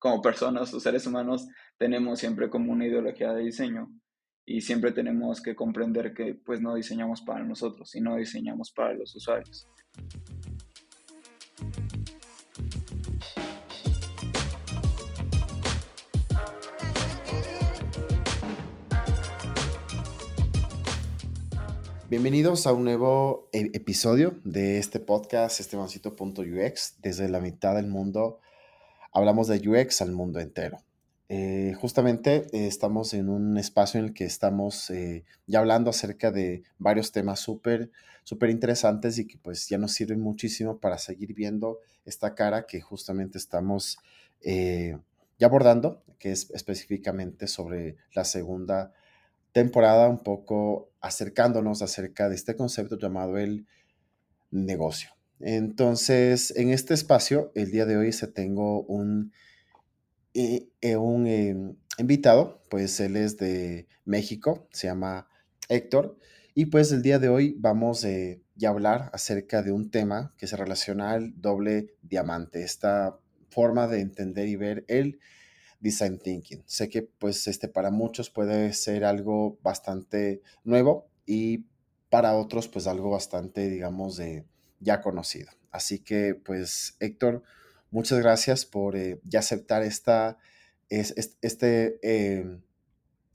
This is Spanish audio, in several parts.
como personas o seres humanos tenemos siempre como una ideología de diseño y siempre tenemos que comprender que pues no diseñamos para nosotros, sino diseñamos para los usuarios. Bienvenidos a un nuevo e-, episodio de este podcast, estebancito.ux. Desde la mitad del mundo hablamos de UX al mundo entero. Eh, justamente eh, estamos en un espacio en el que estamos eh, ya hablando acerca de varios temas súper súper interesantes y que pues ya nos sirven muchísimo para seguir viendo esta cara que justamente estamos ya abordando, que es específicamente sobre la segunda temporada un poco acercándonos acerca de este concepto llamado el negocio. Entonces, en este espacio, el día de hoy se tengo un, eh, eh, un em, invitado, pues él es de México, se llama Héctor, y pues el día de hoy vamos eh, a hablar acerca de un tema que se relaciona al doble diamante, esta forma de entender y ver el design thinking. Sé que pues este para muchos puede ser algo bastante nuevo y para otros pues algo bastante digamos de ya conocido. Así que pues Héctor, muchas gracias por eh, ya aceptar esta, este em,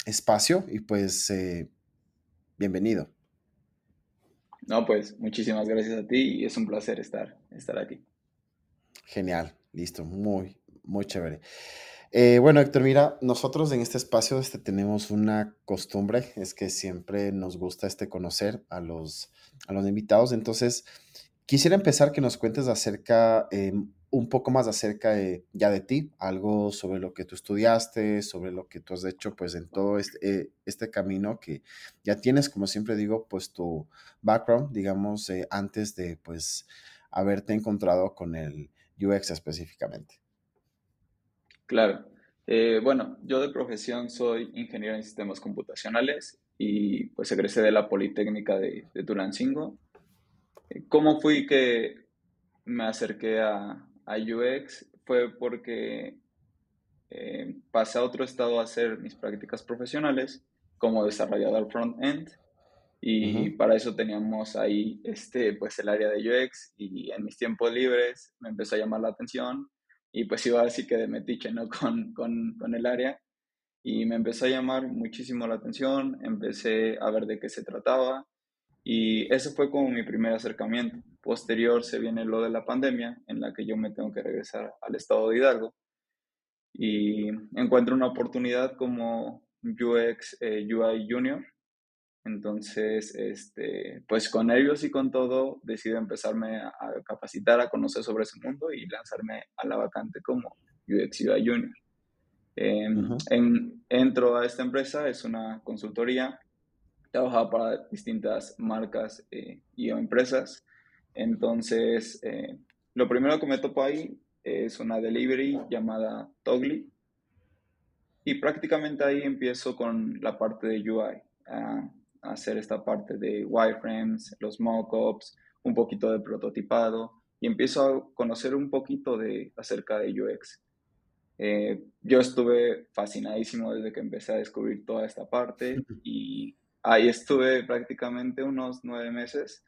espacio y pues eh, bienvenido. No, pues muchísimas gracias a ti y es un placer estar, estar aquí. Genial, listo, muy, muy chévere. Eh, bueno, Héctor, mira, nosotros en este espacio este, tenemos una costumbre, es que siempre nos gusta este conocer a los, a los invitados. Entonces, quisiera empezar que nos cuentes acerca, eh, un poco más acerca de, ya de ti, algo sobre lo que tú estudiaste, sobre lo que tú has hecho, pues en todo este, eh, este camino que ya tienes, como siempre digo, pues tu background, digamos, antes de, pues, haberte encontrado con el UX específicamente. Claro. Eh, bueno, yo de profesión soy ingeniero en sistemas computacionales y pues egresé de la Politécnica de, de Tulancingo. ¿Cómo fui que me acerqué a, a UX? Fue porque eh, pasé a otro estado a hacer mis prácticas profesionales como desarrollador front-end y para eso teníamos ahí este, pues el área de UX y en mis tiempos libres me empezó a llamar la atención y pues iba así que de metiche, ¿no? Con, con, con, el área. Y me empezó a llamar muchísimo la atención, empecé a ver de qué se trataba y ese fue como mi primer acercamiento. Posterior se viene lo de la pandemia, en la que yo me tengo que regresar al estado de Hidalgo y encuentro una oportunidad como UX eh, UI Junior entonces, este, pues con ellos y con todo, decido empezarme a, capacitar, a conocer sobre ese mundo y lanzarme a la vacante como UX UI Junior. Em, en, entro a esta empresa, es una consultoría, trabajaba para distintas marcas eh, y empresas. Entonces, eh, lo primero que me topo ahí es una delivery llamada Togly. Y prácticamente ahí empiezo con la parte de UI. Ah, hacer esta parte de wireframes, los mockups, un poquito de prototipado y empiezo a conocer un poquito de acerca de UX. Eh, yo estuve fascinadísimo desde que empecé a descubrir toda esta parte y ahí estuve prácticamente unos nueve meses.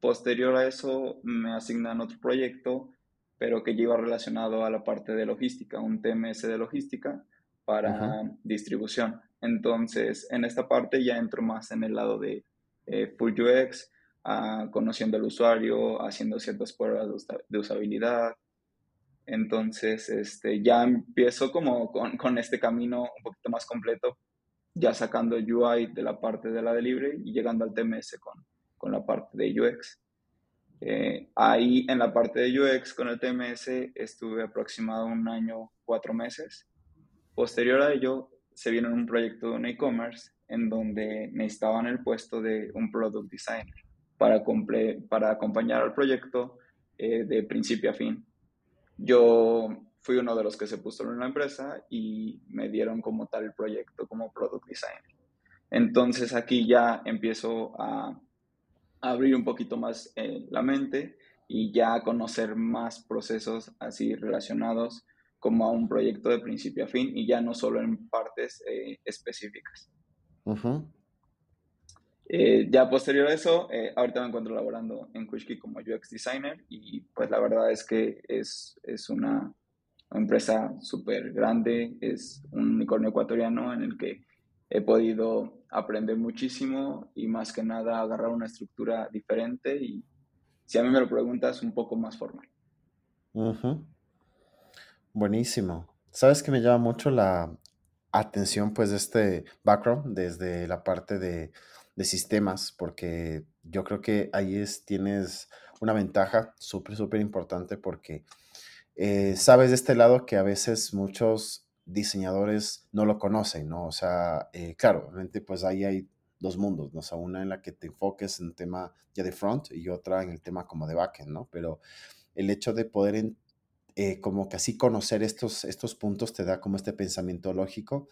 Posterior a eso me asignan otro proyecto, pero que lleva relacionado a la parte de logística, un TMS de logística para distribución. Entonces, en esta parte ya entro más en el lado de eh, Full UX, ah, conociendo al usuario, haciendo ciertas pruebas de usabilidad. Entonces, este, ya empiezo como con, este camino un poquito más completo, ya sacando UI de la parte de la delivery y llegando al TMS con, con la parte de UX. Eh, ahí en la parte de UX con el TMS estuve aproximado un año, cuatro meses. Posterior a ello, se vieron un proyecto de un e-commerce en donde necesitaban el puesto de un product designer para, para acompañar al proyecto eh, de principio a fin. Yo fui uno de los que se puso en la empresa y me dieron como tal el proyecto como product designer. Entonces aquí ya empiezo a, abrir un poquito más eh, la mente y ya a conocer más procesos así relacionados como a un proyecto de principio a fin y ya no solo en partes eh, específicas. Eh, ya posterior a eso, ahorita me encuentro laborando en Kushki como UX Designer y pues la verdad es que es, es una empresa súper grande, es un unicornio ecuatoriano en el que he podido aprender muchísimo y más que nada agarrar una estructura diferente y si a mí me lo preguntas, un poco más formal. Buenísimo. Sabes que me llama mucho la atención pues este background desde la parte de de sistemas, porque yo creo que ahí es, tienes una ventaja súper, súper importante porque eh, sabes de este lado que a veces muchos diseñadores no lo conocen, ¿no? O sea, eh, claro, obviamente pues ahí hay dos mundos, ¿no? O sea, una en la que te enfoques en el tema ya de front y otra en el tema como de backend, ¿no? Pero el hecho de poder eh, como que así conocer estos, estos puntos te da como este pensamiento lógico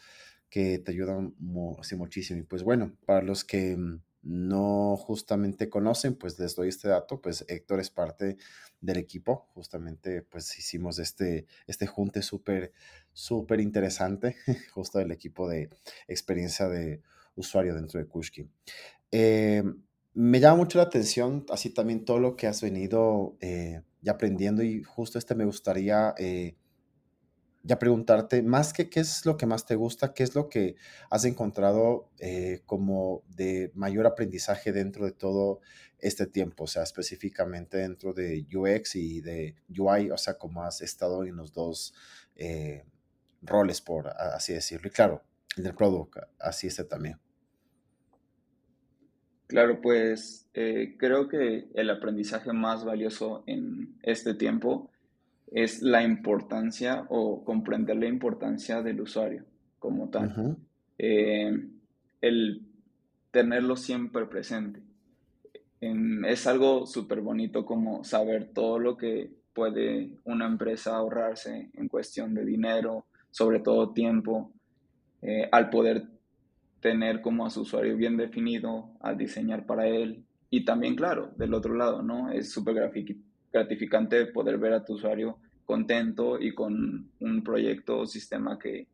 que te ayudan muchísimo. Y pues bueno, para los que mm, no justamente conocen, pues les doy este dato, pues Héctor es parte del equipo, justamente pues hicimos este, este junte súper, súper interesante, justo del equipo de experiencia de usuario dentro de Kushki. Eh, me llama mucho la atención, así también todo lo que has venido eh, ya aprendiendo y justo este me gustaría eh, ya preguntarte, más que qué es lo que más te gusta, qué es lo que has encontrado eh, como de mayor aprendizaje dentro de todo este tiempo, o sea, específicamente dentro de UX y de UI, o sea, como has estado en los dos eh, roles, por así decirlo. Y claro, el del product, así está también. Claro, pues eh, creo que el aprendizaje más valioso en este tiempo es la importancia o comprender la importancia del usuario como tal. Eh, el tenerlo siempre presente. es algo súper bonito como saber todo lo que puede una empresa ahorrarse en cuestión de dinero, sobre todo tiempo, eh, al poder tener como a su usuario bien definido, al diseñar para él. Y también, claro, del otro lado, ¿no? Es súper gratificante poder ver a tu usuario contento y con un proyecto o sistema que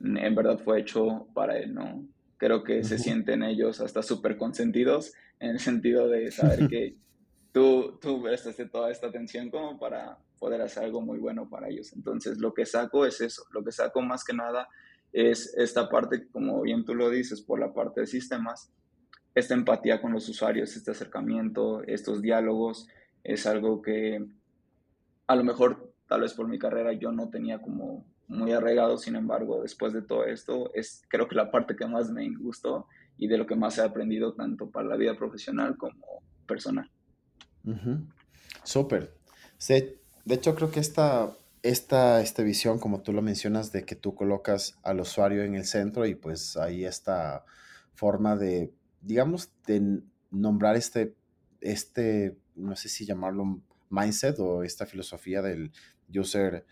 en verdad fue hecho para él, ¿no? Creo que se sienten ellos hasta súper consentidos en el sentido de saber que tú, tú prestaste toda esta atención como para poder hacer algo muy bueno para ellos. Entonces, lo que saco es eso, lo que saco más que nada es esta parte, como bien tú lo dices, por la parte de sistemas, esta empatía con los usuarios, este acercamiento, estos diálogos, es algo que a lo mejor tal vez por mi carrera yo no tenía como muy arraigado, sin embargo, después de todo esto, es creo que la parte que más me gustó y de lo que más he aprendido tanto para la vida profesional como personal. Súper. de hecho, creo que esta, esta, esta visión, como tú lo mencionas, de que tú colocas al usuario en el centro y pues ahí esta forma de, digamos, de nombrar este, este, no sé si llamarlo mindset o esta filosofía del user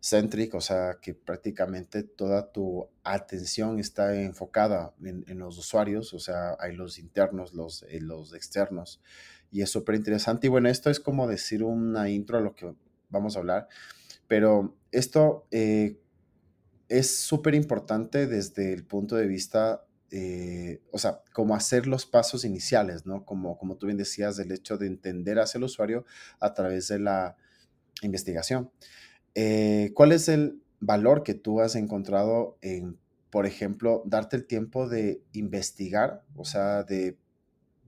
centric, o sea, que prácticamente toda tu atención está enfocada en, los usuarios, o sea, hay los internos, los, eh, los externos, y es súper interesante. Y bueno, esto es como decir una intro a lo que vamos a hablar, pero esto eh, es súper importante desde el punto de vista, eh, o sea, como hacer los pasos iniciales, ¿no? Como, como tú bien decías, del hecho de entender hacia el usuario a través de la investigación. Eh, ¿Cuál es el valor que tú has encontrado en, por ejemplo, darte el tiempo de investigar, o sea, de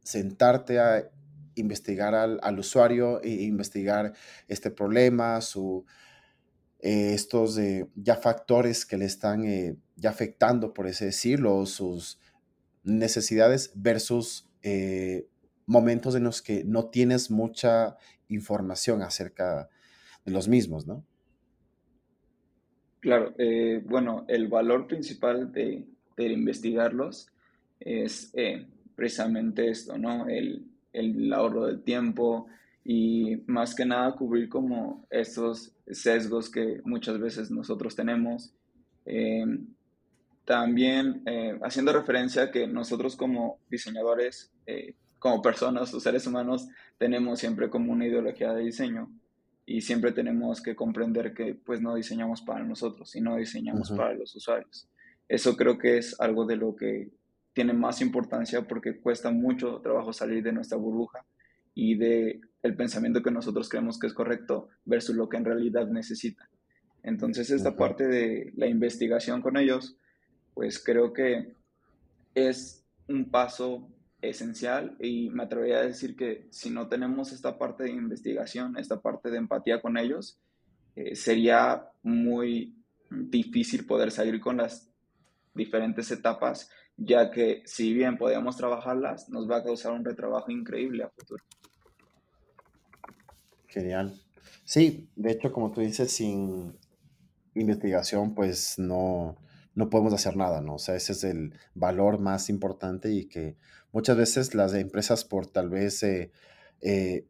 sentarte a investigar al, usuario e investigar este problema, su, eh, estos ya factores que le están eh, ya afectando, por así decirlo, sus necesidades versus momentos en los que no tienes mucha información acerca los mismos, ¿no? Claro, eh, bueno, el valor principal de, investigarlos es eh, precisamente esto, ¿no? El, ahorro del tiempo y más que nada cubrir como estos sesgos que muchas veces nosotros tenemos. Eh, también haciendo referencia a que nosotros como diseñadores, como personas o seres humanos, tenemos siempre como una ideología de diseño y siempre tenemos que comprender que pues no diseñamos para nosotros, sino diseñamos para los usuarios. Eso creo que es algo de lo que tiene más importancia porque cuesta mucho trabajo salir de nuestra burbuja y de el pensamiento que nosotros creemos que es correcto versus lo que en realidad necesita. Entonces, esta parte de la investigación con ellos, pues creo que es un paso esencial y me atrevería a decir que si no tenemos esta parte de investigación, esta parte de empatía con ellos, eh, sería muy difícil poder salir con las diferentes etapas, ya que si bien podemos trabajarlas, nos va a causar un retrabajo increíble a futuro. Genial. Sí, de hecho, como tú dices, sin investigación, pues no, no podemos hacer nada, ¿no? O sea, ese es el valor más importante y que muchas veces las empresas por tal vez eh, eh,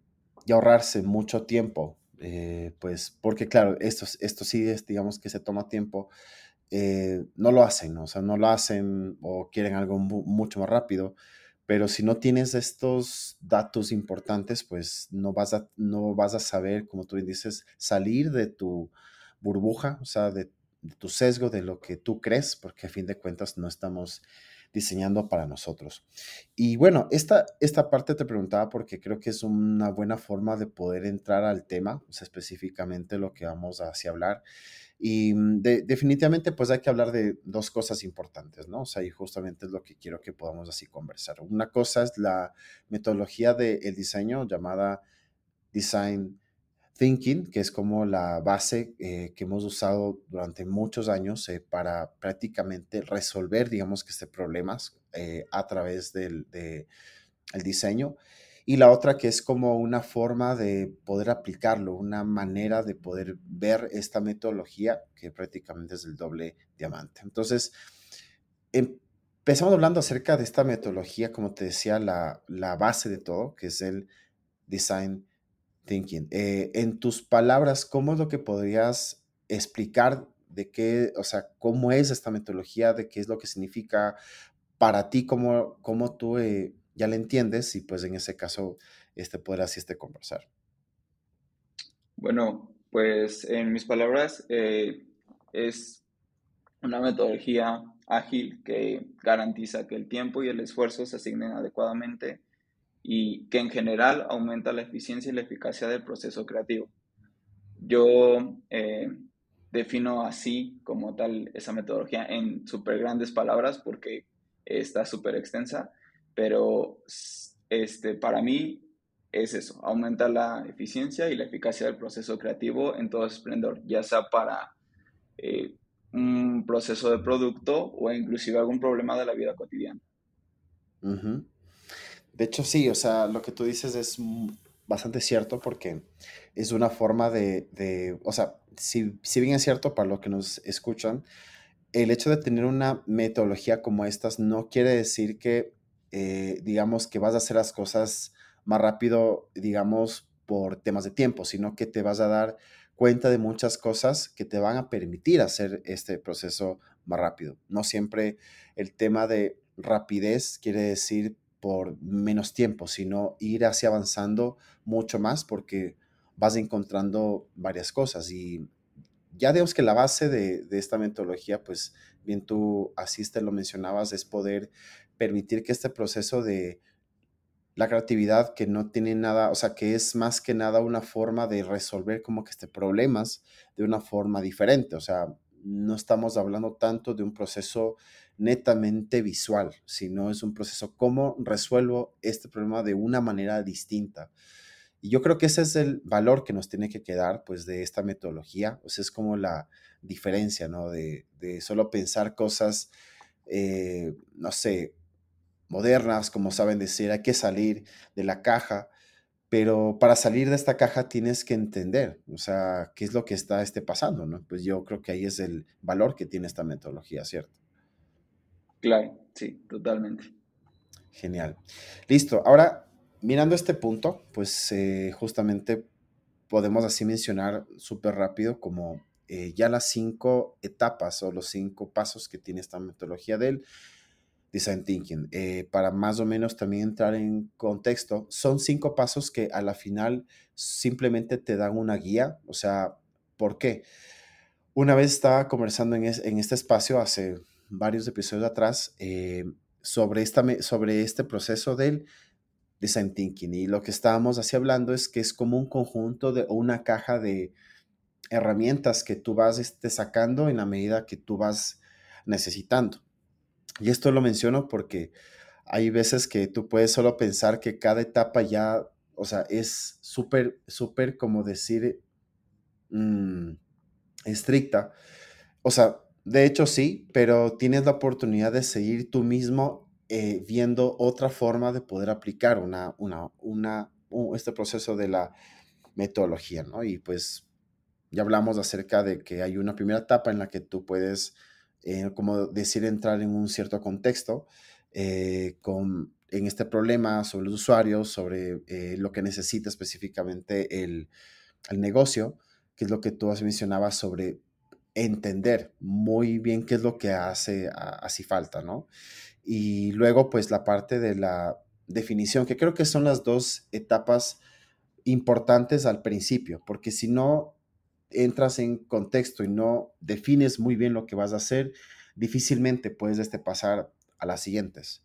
ahorrarse mucho tiempo, eh, pues porque claro, esto, esto sí es, digamos que se toma tiempo, no lo hacen, ¿no? o sea, no lo hacen o quieren algo mucho más rápido, pero si no tienes estos datos importantes, pues no vas a, no vas a saber, como tú dices, salir de tu burbuja, o sea, de, de tu sesgo, de lo que tú crees, porque a fin de cuentas no estamos diseñando para nosotros. Y bueno, esta, esta parte te preguntaba porque creo que es una buena forma de poder entrar al tema, o específicamente lo que vamos a hablar. Y mm, definitivamente pues hay que hablar de dos cosas importantes, ¿no? O sea, y justamente es lo que quiero que podamos así conversar. Una cosa es la metodología del diseño llamada Design Thinking, que es como la base eh, que hemos usado durante muchos años eh, para prácticamente resolver, digamos que este problemas eh, a través del de, el diseño. Y la otra que es como una forma de poder aplicarlo, una manera de poder ver esta metodología que prácticamente es el doble diamante. Entonces, empezamos hablando acerca de esta metodología, como te decía, la, la base de todo, que es el design Eh, en tus palabras, ¿cómo es lo que podrías explicar de qué, o sea, cómo es esta metodología, de qué es lo que significa para ti, cómo, cómo tú eh, ya la entiendes y pues en ese caso este, podrás este, conversar? Bueno, pues en mis palabras eh, es una metodología ágil que garantiza que el tiempo y el esfuerzo se asignen adecuadamente y que en general aumenta la eficiencia y la eficacia del proceso creativo. Yo eh, defino así como tal esa metodología en súper grandes palabras porque está súper extensa, pero este, para mí es eso, aumenta la eficiencia y la eficacia del proceso creativo en todo esplendor, ya sea para eh, un proceso de producto o inclusive algún problema de la vida cotidiana. De hecho, sí, o sea, lo que tú dices es bastante cierto porque es una forma de, o sea, si, si, bien es cierto para los que nos escuchan, el hecho de tener una metodología como estas no quiere decir que, eh, digamos, que vas a hacer las cosas más rápido, digamos, por temas de tiempo, sino que te vas a dar cuenta de muchas cosas que te van a permitir hacer este proceso más rápido. No siempre el tema de rapidez quiere decir por menos tiempo, sino ir hacia avanzando mucho más porque vas encontrando varias cosas. Y ya digamos que la base de, esta metodología, pues bien tú así te lo mencionabas, es poder permitir que este proceso de la creatividad que no tiene nada, o sea, que es más que nada una forma de resolver como que este problemas de una forma diferente, o sea, no estamos hablando tanto de un proceso netamente visual, sino es un proceso, ¿cómo resuelvo este problema de una manera distinta? Y yo creo que ese es el valor que nos tiene que quedar, pues, de esta metodología. O sea, es como la diferencia, ¿no? De, solo pensar cosas, eh, no sé, modernas, como saben decir, hay que salir de la caja, pero para salir de esta caja tienes que entender, o sea, qué es lo que está este pasando, ¿no? Pues yo creo que ahí es el valor que tiene esta metodología, ¿cierto? Claro, sí, totalmente. Genial. Listo. Ahora, mirando este punto, pues eh, justamente podemos así mencionar súper rápido como eh, ya las cinco etapas o los cinco pasos que tiene esta metodología del Design Thinking. Eh, para más o menos también entrar en contexto, son cinco pasos que a la final simplemente te dan una guía. O sea, ¿por qué? Una vez estaba conversando en, este espacio hace varios episodios atrás eh, sobre, esta, sobre este proceso del design thinking y lo que estábamos así hablando es que es como un conjunto de una caja de herramientas que tú vas este, sacando en la medida que tú vas necesitando. Y esto lo menciono porque hay veces que tú puedes solo pensar que cada etapa ya, o sea, es súper, súper como decir, mm, estricta. O sea, de hecho sí, pero tienes la oportunidad de seguir tú mismo eh, viendo otra forma de poder aplicar una, una, una, este proceso de la metodología, ¿no? Y pues ya hablamos acerca de que hay una primera etapa en la que tú puedes, eh, como decir, entrar en un cierto contexto eh, con, en este problema sobre los usuarios, sobre lo que necesita específicamente el, el negocio que es lo que tú has mencionado sobre entender muy bien qué es lo que hace así falta, ¿no? Y luego, pues la parte de la definición, que creo que son las dos etapas importantes al principio, porque si no entras en contexto y no defines muy bien lo que vas a hacer, difícilmente puedes este, pasar a las siguientes.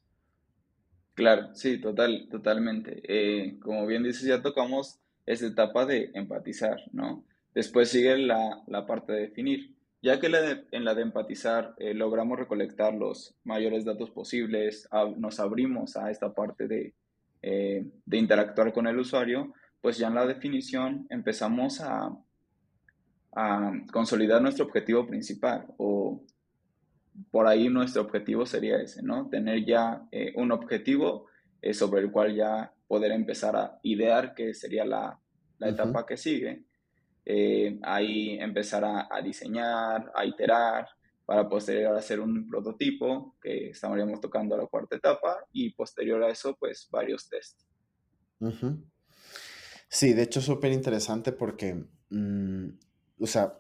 Claro, sí, total, totalmente. Eh, como bien dices, ya tocamos esa etapa de empatizar, ¿no? Después sigue la, parte de definir. Ya que en la de empatizar eh, logramos recolectar los mayores datos posibles, nos abrimos a esta parte eh, de, interactuar con el usuario, pues ya en la definición empezamos a, a consolidar nuestro objetivo principal o por ahí nuestro objetivo sería ese, ¿no? Tener ya eh, un objetivo sobre el cual ya poder empezar a idear qué sería la, etapa que sigue eh, ahí empezar a, diseñar, a iterar, para posterior hacer un prototipo, que estaríamos tocando la cuarta etapa, y posterior a eso, pues varios tests. Sí, de hecho, súper interesante porque, mm, o sea,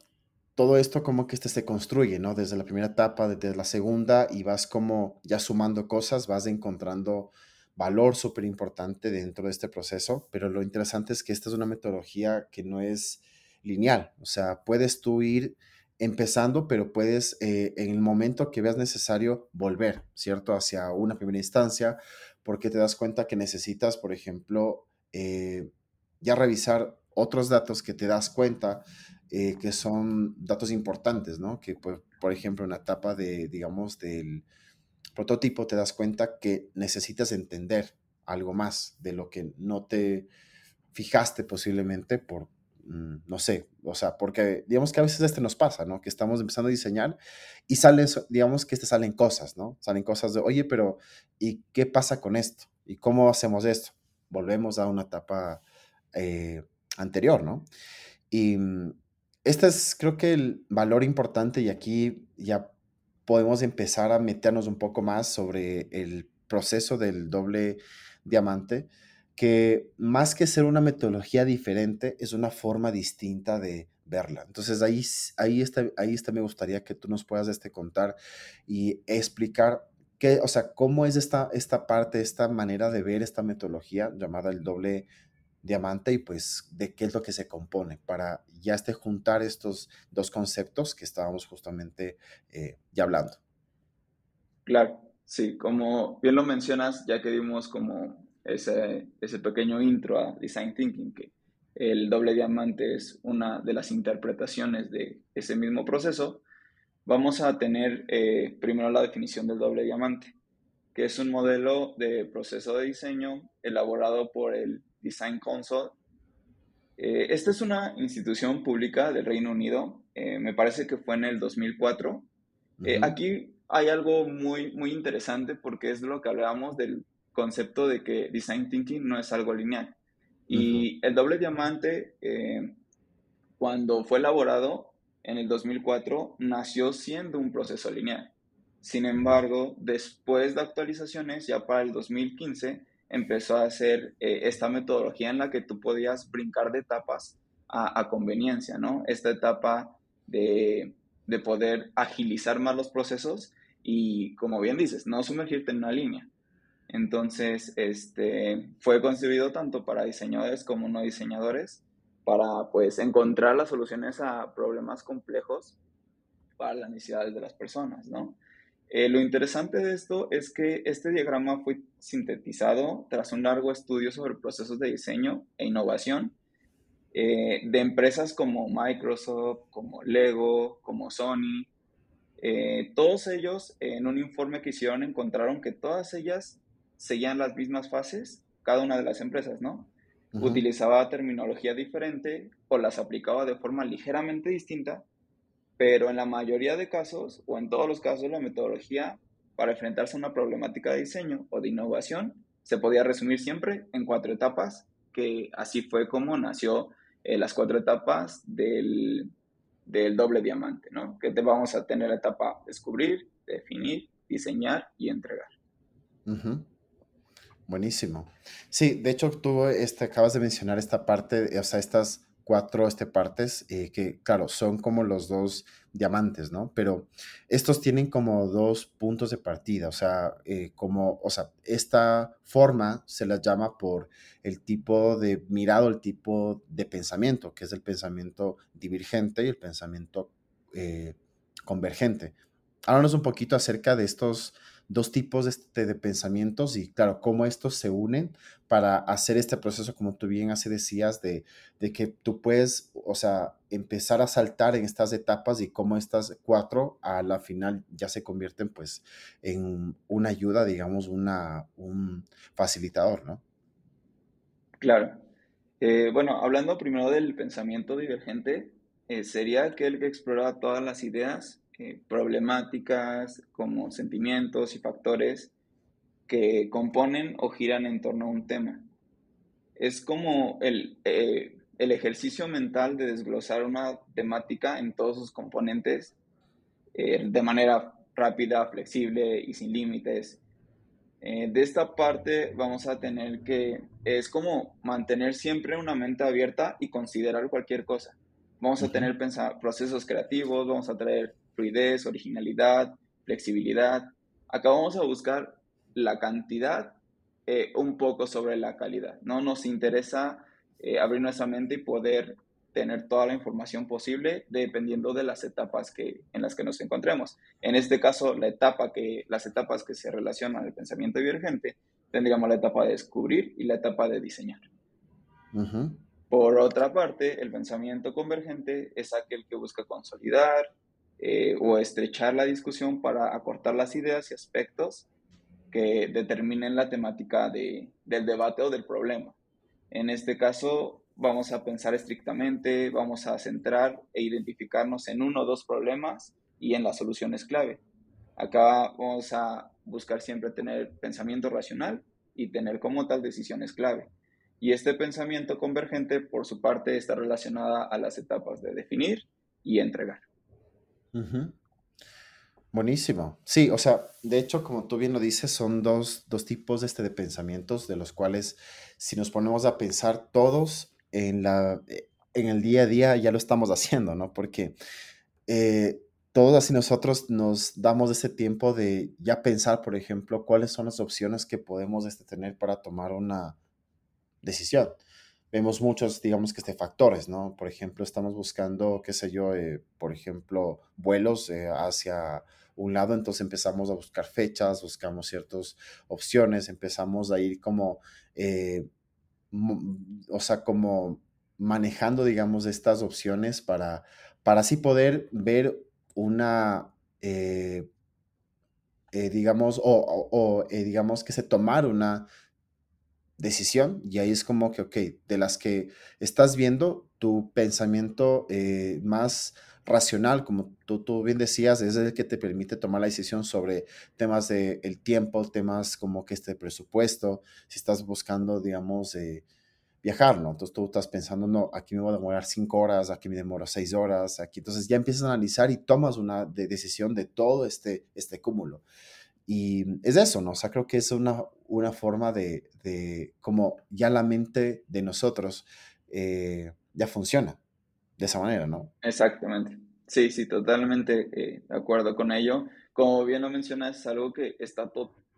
todo esto como que este se construye, ¿no? Desde la primera etapa, desde la segunda, y vas como ya sumando cosas, vas encontrando valor súper importante dentro de este proceso, pero lo interesante es que esta es una metodología que no es lineal. O sea, puedes tú ir empezando, pero puedes eh, en el momento que veas necesario volver, ¿cierto? Hacia una primera instancia, porque te das cuenta que necesitas, por ejemplo, eh, ya revisar otros datos que te das cuenta eh, que son datos importantes, ¿no? Que, por, por ejemplo, en la etapa de, digamos, del prototipo, te das cuenta que necesitas entender algo más de lo que no te fijaste posiblemente por no sé, o sea, porque digamos que a veces este nos pasa, ¿no? Que estamos empezando a diseñar y salen, digamos que este salen cosas, ¿no? Salen cosas de, oye, pero ¿y qué pasa con esto? ¿Y cómo hacemos esto? Volvemos a una etapa eh, anterior, ¿no? Y mm, este es, creo que el valor importante y aquí ya podemos empezar a meternos un poco más sobre el proceso del doble diamante que más que ser una metodología diferente, es una forma distinta de verla. Entonces ahí, ahí, está, ahí está, me gustaría que tú nos puedas este, contar y explicar qué, o sea, cómo es esta, esta parte, esta manera de ver esta metodología llamada el doble diamante y pues de qué es lo que se compone para ya este juntar estos dos conceptos que estábamos justamente eh, ya hablando. Claro, sí, como bien lo mencionas, ya que dimos como ese, ese pequeño intro a Design Thinking, que el doble diamante es una de las interpretaciones de ese mismo proceso, vamos a tener eh, primero la definición del doble diamante, que es un modelo de proceso de diseño elaborado por el Design Council. Eh, esta es una institución pública del Reino Unido, eh, me parece que fue en el 2004. aquí hay algo muy, muy interesante porque es lo que hablábamos del concepto de que design thinking no es algo lineal. Y el doble diamante, eh, cuando fue elaborado en el 2004, nació siendo un proceso lineal. Sin embargo, después de actualizaciones, ya para el 2015, empezó a hacer eh, esta metodología en la que tú podías brincar de etapas a, conveniencia, ¿no? Esta etapa de, de, poder agilizar más los procesos y, como bien dices, no sumergirte en una línea. Entonces, este, fue concebido tanto para diseñadores como no diseñadores, para pues encontrar las soluciones a problemas complejos para las necesidades de las personas, ¿no? Eh, lo interesante de esto es que este diagrama fue sintetizado tras un largo estudio sobre procesos de diseño e innovación eh, de empresas como Microsoft, como Lego, como Sony. Eh, todos ellos en un informe que hicieron encontraron que todas ellas seguían las mismas fases, cada una de las empresas, ¿no? Utilizaba terminología diferente o las aplicaba de forma ligeramente distinta pero en la mayoría de casos, o en todos los casos, la metodología para enfrentarse a una problemática de diseño o de innovación se podía resumir siempre en cuatro etapas, que así fue como nació eh, las cuatro etapas del, del, doble diamante, ¿no? Que te vamos a tener la etapa descubrir, definir, diseñar y entregar. Buenísimo. Sí, de hecho tú este, acabas de mencionar esta parte, o sea, estas cuatro este, partes eh, que, claro, son como los dos diamantes, ¿no? Pero estos tienen como dos puntos de partida, o sea, eh, como, o sea, esta forma se las llama por el tipo de mirado, el tipo de pensamiento, que es el pensamiento divergente y el pensamiento eh, convergente. Háblanos un poquito acerca de estos dos tipos de, este, de, pensamientos y claro, cómo estos se unen para hacer este proceso, como tú bien así decías, de, de, que tú puedes, o sea, empezar a saltar en estas etapas y cómo estas cuatro a la final ya se convierten pues en una ayuda, digamos, una, un facilitador, ¿no? Claro. Eh, bueno, hablando primero del pensamiento divergente, eh, sería aquel que explora todas las ideas eh, problemáticas como sentimientos y factores que componen o giran en torno a un tema. Es como el, eh, el ejercicio mental de desglosar una temática en todos sus componentes eh, de manera rápida, flexible y sin límites. de esta parte vamos a tener que, es como mantener siempre una mente abierta y considerar cualquier cosa. Vamos a tener procesos creativos, vamos a traer fluidez, originalidad, flexibilidad. Acá vamos a buscar la cantidad eh, un poco sobre la calidad. No nos interesa eh, abrir nuestra mente y poder tener toda la información posible dependiendo de las etapas que, en las que nos encontremos. En este caso, la etapa que, las etapas que se relacionan al pensamiento divergente, tendríamos la etapa de descubrir y la etapa de diseñar. Por otra parte, el pensamiento convergente es aquel que busca consolidar, eh, o estrechar la discusión para acortar las ideas y aspectos que determinen la temática de, del debate o del problema. En este caso, vamos a pensar estrictamente, vamos a centrar e identificarnos en uno o dos problemas y en las soluciones clave. Acá vamos a buscar siempre tener pensamiento racional y tener como tal decisiones clave. Y este pensamiento convergente, por su parte, está relacionada a las etapas de definir y entregar. Buenísimo. Sí, o sea, de hecho, como tú bien lo dices, son dos, tipos de, este, de pensamientos de los cuales si nos ponemos a pensar todos en, la, eh, en el día a día ya lo estamos haciendo, ¿no? Porque eh, todos así nosotros nos damos ese tiempo de ya pensar, por ejemplo, cuáles son las opciones que podemos este, tener para tomar una decisión vemos muchos, digamos que este, factores, ¿no? Por ejemplo, estamos buscando, qué sé yo, eh, por ejemplo, vuelos eh, hacia un lado, entonces empezamos a buscar fechas, buscamos ciertas opciones, empezamos a ir como, eh, o sea, como manejando, digamos, estas opciones para, para así poder ver una, digamos, o, o digamos que se tomar una decisión y ahí es como que, ok, de las que estás viendo, tu pensamiento eh, más racional, como tú, tú, bien decías, es el que te permite tomar la decisión sobre temas de el tiempo, temas como que este presupuesto, si estás buscando, digamos, eh, viajar, ¿no? Entonces tú estás pensando, no, aquí me voy a demorar cinco horas, aquí me demoro seis horas, aquí, entonces ya empiezas a analizar y tomas una decisión de todo este, este cúmulo. Y es eso, ¿no? O sea, creo que es una, una forma de, de como ya la mente de nosotros eh, ya funciona de esa manera, ¿no? Exactamente. Sí, sí, totalmente eh, de acuerdo con ello. Como bien lo mencionas, es algo que está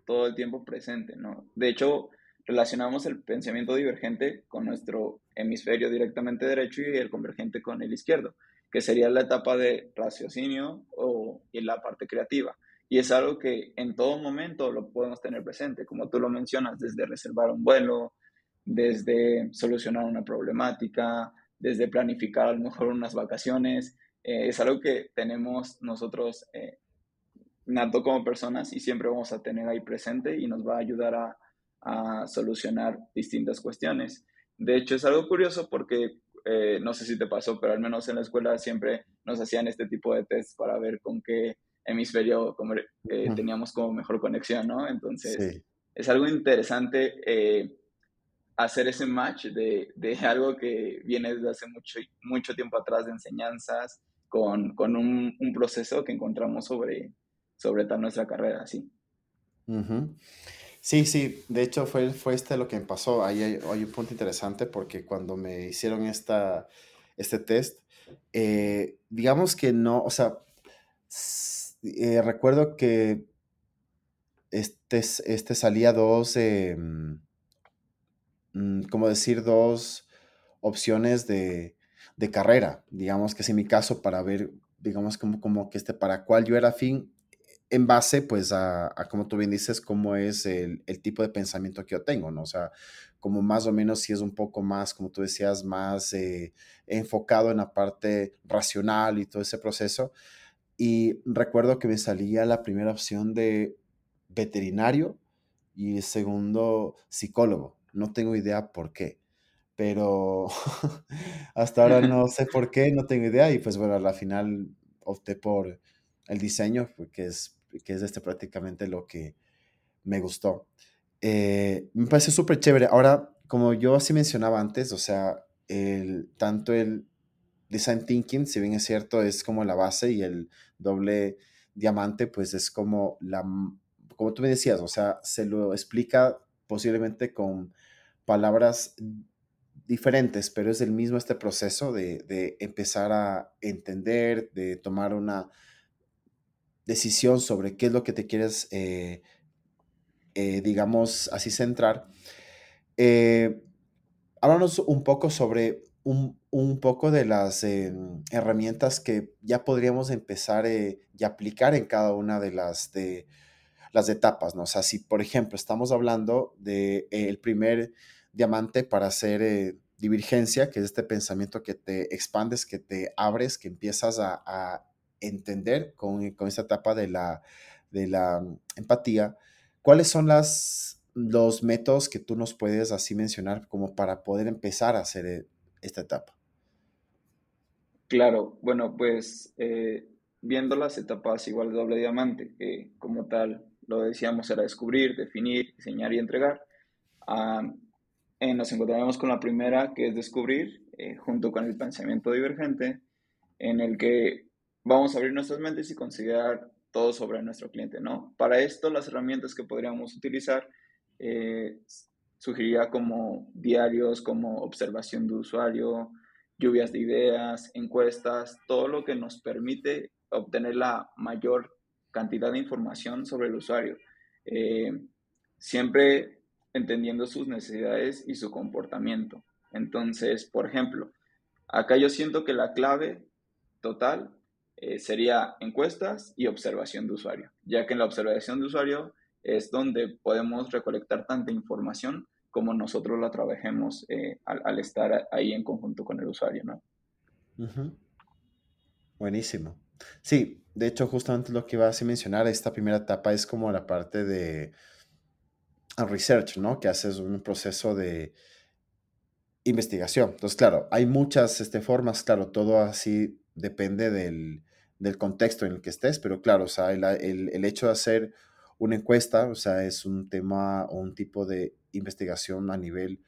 todo el tiempo presente, ¿no? De hecho, relacionamos el pensamiento divergente con nuestro hemisferio directamente derecho y el convergente con el izquierdo, que sería la etapa de raciocinio o, y la parte creativa. Y es algo que en todo momento lo podemos tener presente, como tú lo mencionas, desde reservar un vuelo, desde solucionar una problemática, desde planificar a lo mejor unas vacaciones. Eh, es algo que tenemos nosotros eh, nato como personas y siempre vamos a tener ahí presente y nos va a ayudar a, a solucionar distintas cuestiones. De hecho, es algo curioso porque eh, no sé si te pasó, pero al menos en la escuela siempre nos hacían este tipo de test para ver con qué hemisferio eh, teníamos como mejor conexión, ¿no? Entonces, es algo interesante eh, hacer ese match de, de, algo que viene desde hace mucho, mucho tiempo atrás de enseñanzas con, con un, un, proceso que encontramos sobre, sobre tal nuestra carrera, sí. Sí, sí, de hecho fue, fue este lo que me pasó. Ahí hay, un punto interesante porque cuando me hicieron esta, este test, eh, digamos que no, o sea, eh, recuerdo que este, este salía dos, eh, mm, como decir, dos opciones de, de, carrera. Digamos que es en mi caso para ver, digamos como, como que este, para cuál yo era fin en base, pues, a, como tú bien dices, cómo es el, tipo de pensamiento que yo tengo, ¿no? O sea, como más o menos si es un poco más, como tú decías, más eh, enfocado en la parte racional y todo ese proceso. Y recuerdo que me salía la primera opción de veterinario y segundo psicólogo. No tengo idea por qué, pero hasta ahora no sé por qué, no tengo idea y pues bueno, a la final opté por el diseño, que es que es este prácticamente lo que me gustó. Eh, me parece súper chévere. Ahora, como yo así mencionaba antes, o sea, el, tanto el design thinking, si bien es cierto, es como la base y el doble diamante, pues es como la, como tú me decías, o sea, se lo explica posiblemente con palabras diferentes, pero es el mismo este proceso de, de empezar a entender, de tomar una decisión sobre qué es lo que te quieres, eh, eh, digamos, así centrar. Eh, háblanos un poco sobre un, poco de las herramientas que ya podríamos empezar y aplicar en cada una de las, de, las etapas, ¿no? O sea, si por ejemplo estamos hablando del de, el primer diamante para hacer divergencia, que es este pensamiento que te expandes, que te abres, que empiezas a entender con, con esta etapa de la, de la mm, empatía, ¿cuáles son las, los métodos que tú nos puedes así mencionar como para poder empezar a hacer eh, esta etapa? Claro, bueno, pues eh, viendo las etapas igual doble diamante, que como tal lo decíamos era descubrir, definir, diseñar y entregar, ah, eh, nos encontraremos con la primera que es descubrir, junto con el pensamiento divergente, en el que vamos a abrir nuestras mentes y considerar todo sobre nuestro cliente, ¿no? Para esto, las herramientas que podríamos utilizar, eh, sugeriría como diarios, como observación de usuario, lluvias de ideas, encuestas, todo lo que nos permite obtener la mayor cantidad de información sobre el usuario. Eh, siempre entendiendo sus necesidades y su comportamiento. Entonces, por ejemplo, acá yo siento que la clave total eh, sería encuestas y observación de usuario, ya que en la observación de usuario es donde podemos recolectar tanta información como nosotros la trabajemos eh, al, estar ahí en conjunto con el usuario, ¿no? Buenísimo. Sí, de hecho, justamente lo que iba a mencionar, esta primera etapa es como la parte de research, ¿no? Que haces un proceso de investigación. Entonces, claro, hay muchas este, formas, claro, todo así depende del, del, contexto en el que estés, pero claro, o sea, el, el, hecho de hacer una encuesta, o sea, es un tema o un tipo de investigación a nivel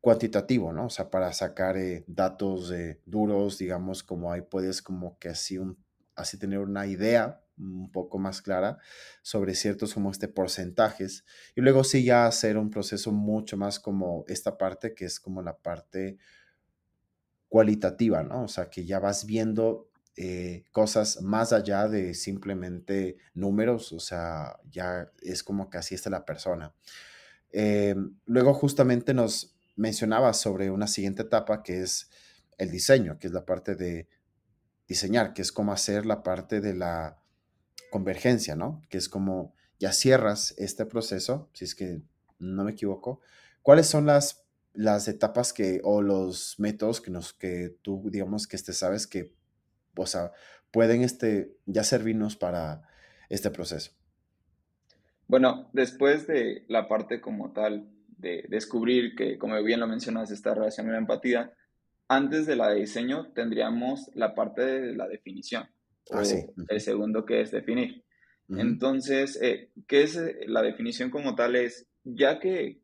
cuantitativo, ¿no? O sea, para sacar eh, datos duros, digamos, como ahí puedes como que así, un, así tener una idea un poco más clara sobre ciertos como este porcentajes y luego sí ya hacer un proceso mucho más como esta parte que es como la parte cualitativa, ¿no? O sea, que ya vas viendo eh, cosas más allá de simplemente números, o sea, ya es como que así está la persona. Eh, luego justamente nos mencionaba sobre una siguiente etapa que es el diseño, que es la parte de diseñar, que es como hacer la parte de la convergencia, ¿no? Que es como ya cierras este proceso, si es que no me equivoco. ¿Cuáles son las, las etapas que o los métodos que nos que tú digamos que este sabes que o sea, pueden este ya servirnos para este proceso? Bueno, después de la parte como tal de descubrir que, como bien lo mencionas, esta relación y la empatía, antes de la de diseño tendríamos la parte de la definición, ah, o el segundo que es definir. Entonces, eh, ¿qué es eh, la definición como tal? Es, ya que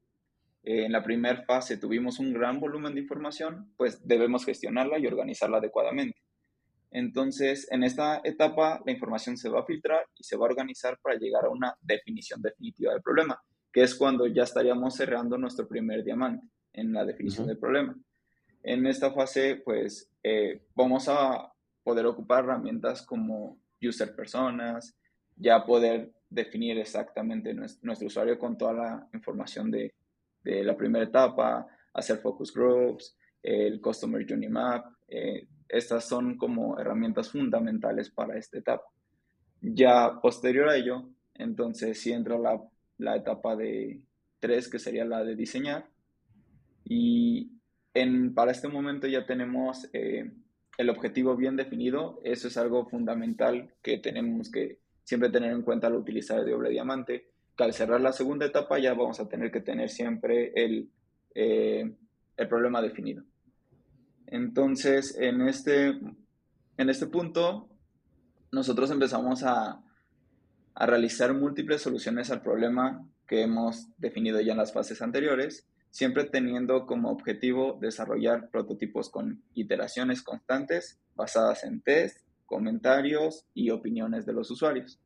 eh, en la primera fase tuvimos un gran volumen de información, pues debemos gestionarla y organizarla adecuadamente. Entonces, en esta etapa, la información se va a filtrar y se va a organizar para llegar a una definición definitiva del problema, que es cuando ya estaríamos cerrando nuestro primer diamante en la definición del problema. En esta fase, pues, eh, vamos a poder ocupar herramientas como user personas, ya poder definir exactamente nuestro, usuario con toda la información de, la primera etapa, hacer focus groups, el Customer Journey Map. Eh, estas son como herramientas fundamentales para esta etapa. Ya posterior a ello, entonces sí entra la, la etapa de tres, que sería la de diseñar. Y en, para este momento ya tenemos eh, el objetivo bien definido. Eso es algo fundamental que tenemos que siempre tener en cuenta al utilizar el doble diamante. Que al cerrar la segunda etapa ya vamos a tener que tener siempre el, eh, el problema definido. Entonces, en este, en este punto, nosotros empezamos a, a realizar múltiples soluciones al problema que hemos definido ya en las fases anteriores siempre teniendo como objetivo desarrollar prototipos con iteraciones constantes basadas en test, comentarios y opiniones de los usuarios.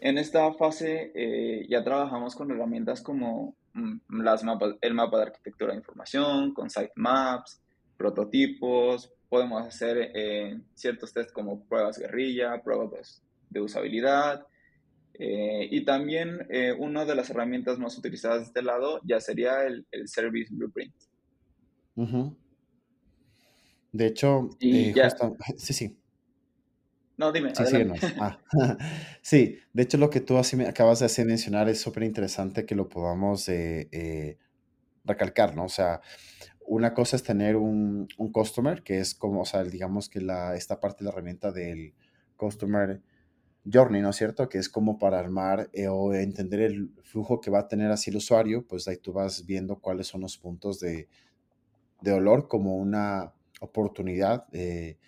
En esta fase eh, ya trabajamos con herramientas como mm, las mapas, el mapa de arquitectura de información, con sitemaps, prototipos, podemos hacer eh, ciertos tests como pruebas guerrilla, pruebas de usabilidad, eh, y también eh, una de las herramientas más utilizadas de este lado ya sería el, Service Blueprint. De hecho, eh, sí, sí. No, dime. Sí, ah, sí, de hecho lo que tú así me acabas de hacer mencionar es súper interesante que lo podamos recalcar, ¿no? O sea, una cosa es tener un, un, customer, que es como, o sea, digamos que la, esta parte de la herramienta del customer journey, ¿no es cierto? Que es como para armar eh, o entender el flujo que va a tener así el usuario, pues ahí tú vas viendo cuáles son los puntos de, de olor como una oportunidad eh,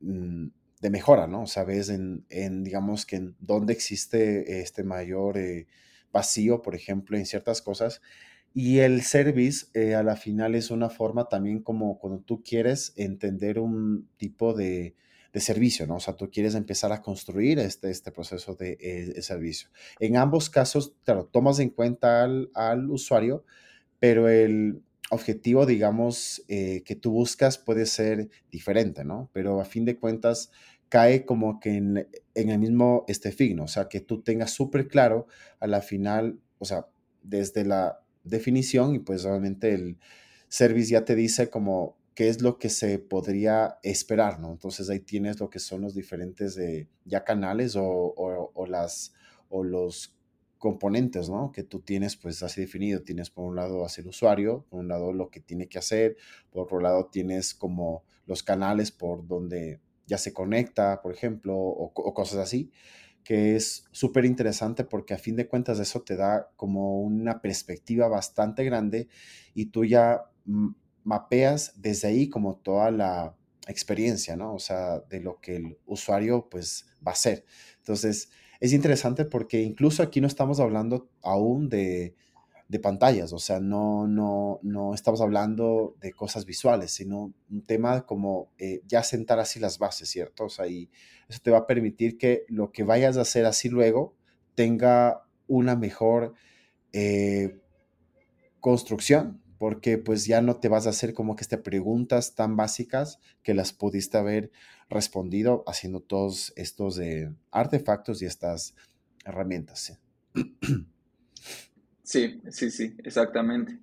mm, de, mejora, ¿no? O sea, ves en, digamos que en dónde existe este mayor eh, vacío, por ejemplo, en ciertas cosas. Y el service a la final es una forma también como cuando tú quieres entender un tipo de, de servicio, ¿no? O sea, tú quieres empezar a construir este, este proceso de, eh, servicio. En ambos casos, claro, tomas en cuenta al, usuario, pero el objetivo, digamos, eh, que tú buscas puede ser diferente, ¿no? Pero a fin de cuentas cae como que en, el mismo este fin, O sea, que tú tengas súper claro a la final, o sea, desde la definición y pues obviamente el service ya te dice como qué es lo que se podría esperar, ¿no? Entonces ahí tienes lo que son los diferentes de, ya canales o, las, o los componentes, ¿no? Que tú tienes pues así definido. Tienes por un lado hacia el usuario, por un lado lo que tiene que hacer, por otro lado tienes como los canales por donde ya se conecta, por ejemplo, o, o cosas así, que es súper interesante porque a fin de cuentas eso te da como una perspectiva bastante grande y tú ya mapeas desde ahí como toda la experiencia, ¿no? O sea, de lo que el usuario pues va a hacer. Entonces, es interesante porque incluso aquí no estamos hablando aún de, pantallas, o sea, no, no, no estamos hablando de cosas visuales, sino un tema como eh, ya sentar así las bases, ¿cierto? O sea, y eso te va a permitir que lo que vayas a hacer así luego tenga una mejor eh, construcción, porque pues ya no te vas a hacer como que este preguntas tan básicas que las pudiste haber respondido haciendo todos estos eh, artefactos y estas herramientas. sí, sí, exactamente.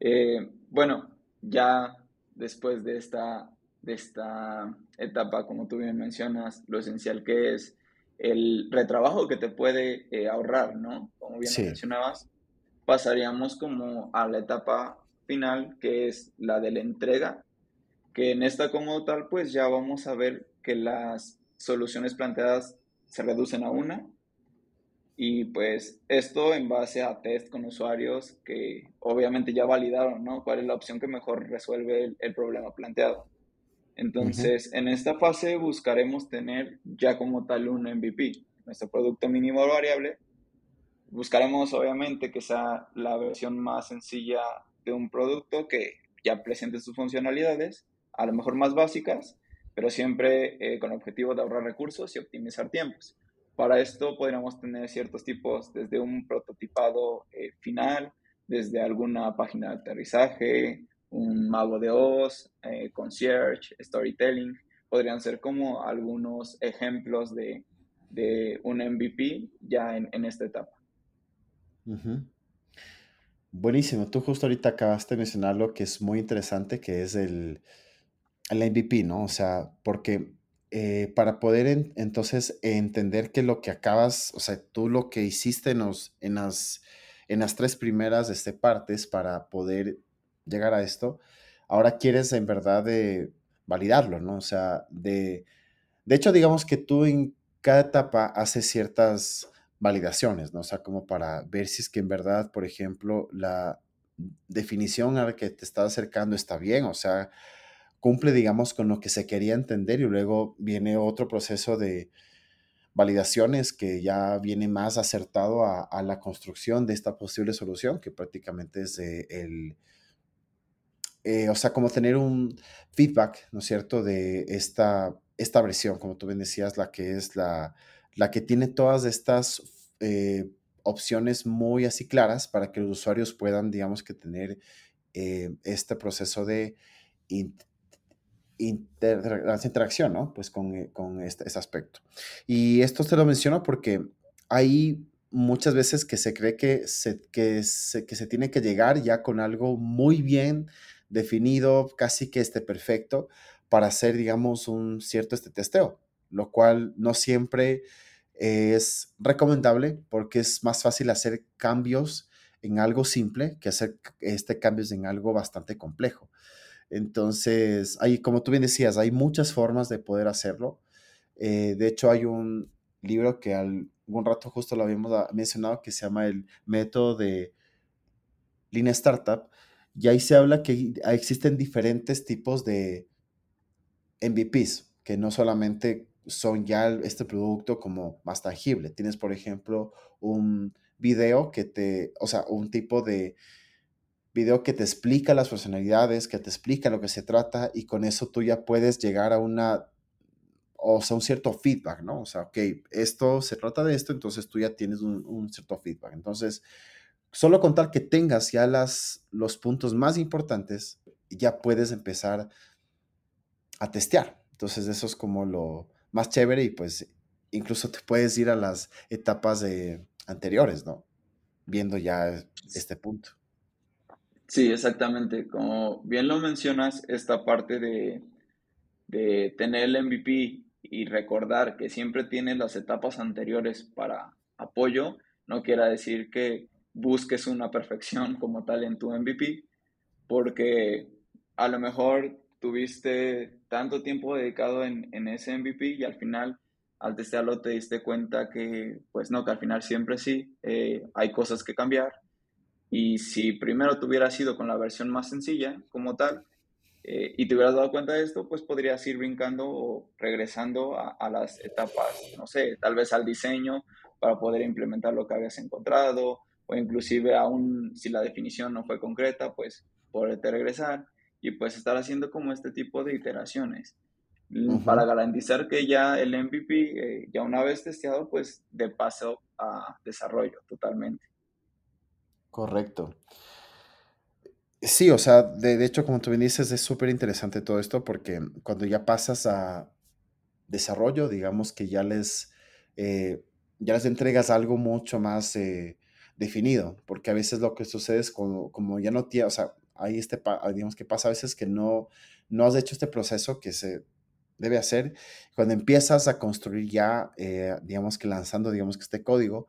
Eh, bueno, ya después de esta, de esta etapa, como tú bien mencionas, lo esencial que es el retrabajo que te puede eh, ahorrar, ¿no? Como bien mencionabas, pasaríamos como a la etapa final, que es la de la entrega, que en esta como tal, pues ya vamos a ver que las soluciones planteadas se reducen a una. Y pues esto en base a test con usuarios que obviamente ya validaron, ¿no? ¿Cuál es la opción que mejor resuelve el, problema planteado? Entonces, en esta fase buscaremos tener ya como tal un MVP, nuestro producto mínimo variable. Buscaremos obviamente que sea la versión más sencilla de un producto que ya presente sus funcionalidades, a lo mejor más básicas, pero siempre eh, con el objetivo de ahorrar recursos y optimizar tiempos. Para esto podríamos tener ciertos tipos, desde un prototipado eh, final, desde alguna página de aterrizaje, un mago de Oz, eh, concierge, storytelling, podrían ser como algunos ejemplos de, de un MVP ya en, en esta etapa. Buenísimo. Tú justo ahorita acabaste de mencionar lo que es muy interesante, que es el, el MVP, ¿no? O sea, porque eh, para poder entonces entender que lo que acabas, o sea, tú lo que hiciste en, en, las, en las tres primeras este, partes para poder llegar a esto, ahora quieres en verdad de validarlo, ¿no? O sea, de, de hecho, digamos que tú en cada etapa haces ciertas validaciones, ¿no? O sea, como para ver si es que en verdad, por ejemplo, la definición a la que te estás acercando está bien, o sea, cumple, digamos, con lo que se quería entender y luego viene otro proceso de validaciones que ya viene más acertado a, la construcción de esta posible solución, que prácticamente es el, eh, o sea, como tener un feedback, ¿no es cierto?, de esta, esta versión, como tú bien decías, la que es la, la que tiene todas estas eh, opciones muy así claras para que los usuarios puedan, digamos, que tener eh, este proceso de interacción, ¿no? Pues con, eh, con este, aspecto. Y esto te lo menciono porque hay muchas veces que se cree que se, que, se, que se tiene que llegar ya con algo muy bien definido, casi que este perfecto, para hacer, digamos, un cierto este testeo, lo cual no siempre es recomendable porque es más fácil hacer cambios en algo simple que hacer este cambios en algo bastante complejo. Entonces, hay, como tú bien decías, hay muchas formas de poder hacerlo. Eh, de hecho, hay un libro que algún rato justo lo habíamos mencionado que se llama el método de línea startup. Y ahí se habla que existen diferentes tipos de MVPs, que no solamente son ya este producto como más tangible. Tienes, por ejemplo, un video que te, o sea, un tipo de video que te explica las personalidades, que te explica lo que se trata y con eso tú ya puedes llegar a una, o sea, un cierto feedback, ¿no? O sea, ok, esto se trata de esto, entonces tú ya tienes un, cierto feedback. Entonces, solo con tal que tengas ya las, los puntos más importantes, ya puedes empezar a testear. Entonces, eso es como lo más chévere y pues incluso te puedes ir a las etapas de, anteriores, ¿no? Viendo ya este punto. Sí, exactamente. Como bien lo mencionas, esta parte de, tener el MVP y recordar que siempre tienes las etapas anteriores para apoyo, no quiere decir que busques una perfección como tal en tu MVP, porque a lo mejor tuviste tanto tiempo dedicado en, en ese MVP y al final al testearlo te diste cuenta que, pues no, que al final siempre sí, eh, hay cosas que cambiar y si primero te hubieras ido con la versión más sencilla como tal eh, y te hubieras dado cuenta de esto, pues podrías ir brincando o regresando a, las etapas, no sé, tal vez al diseño para poder implementar lo que habías encontrado o inclusive aún si la definición no fue concreta, pues poderte regresar y pues estar haciendo como este tipo de iteraciones para garantizar que ya el MVP, eh, ya una vez testeado, pues de paso a desarrollo totalmente. Correcto. Sí, o sea, de, hecho, como tú bien dices, es súper interesante todo esto porque cuando ya pasas a desarrollo, digamos que ya les, eh, ya les entregas algo mucho más eh, definido, porque a veces lo que sucede es como, como ya no tiene, o sea, hay este, digamos que pasa a veces que no, no has hecho este proceso que se debe hacer. Cuando empiezas a construir ya, eh, digamos que lanzando, digamos que este código,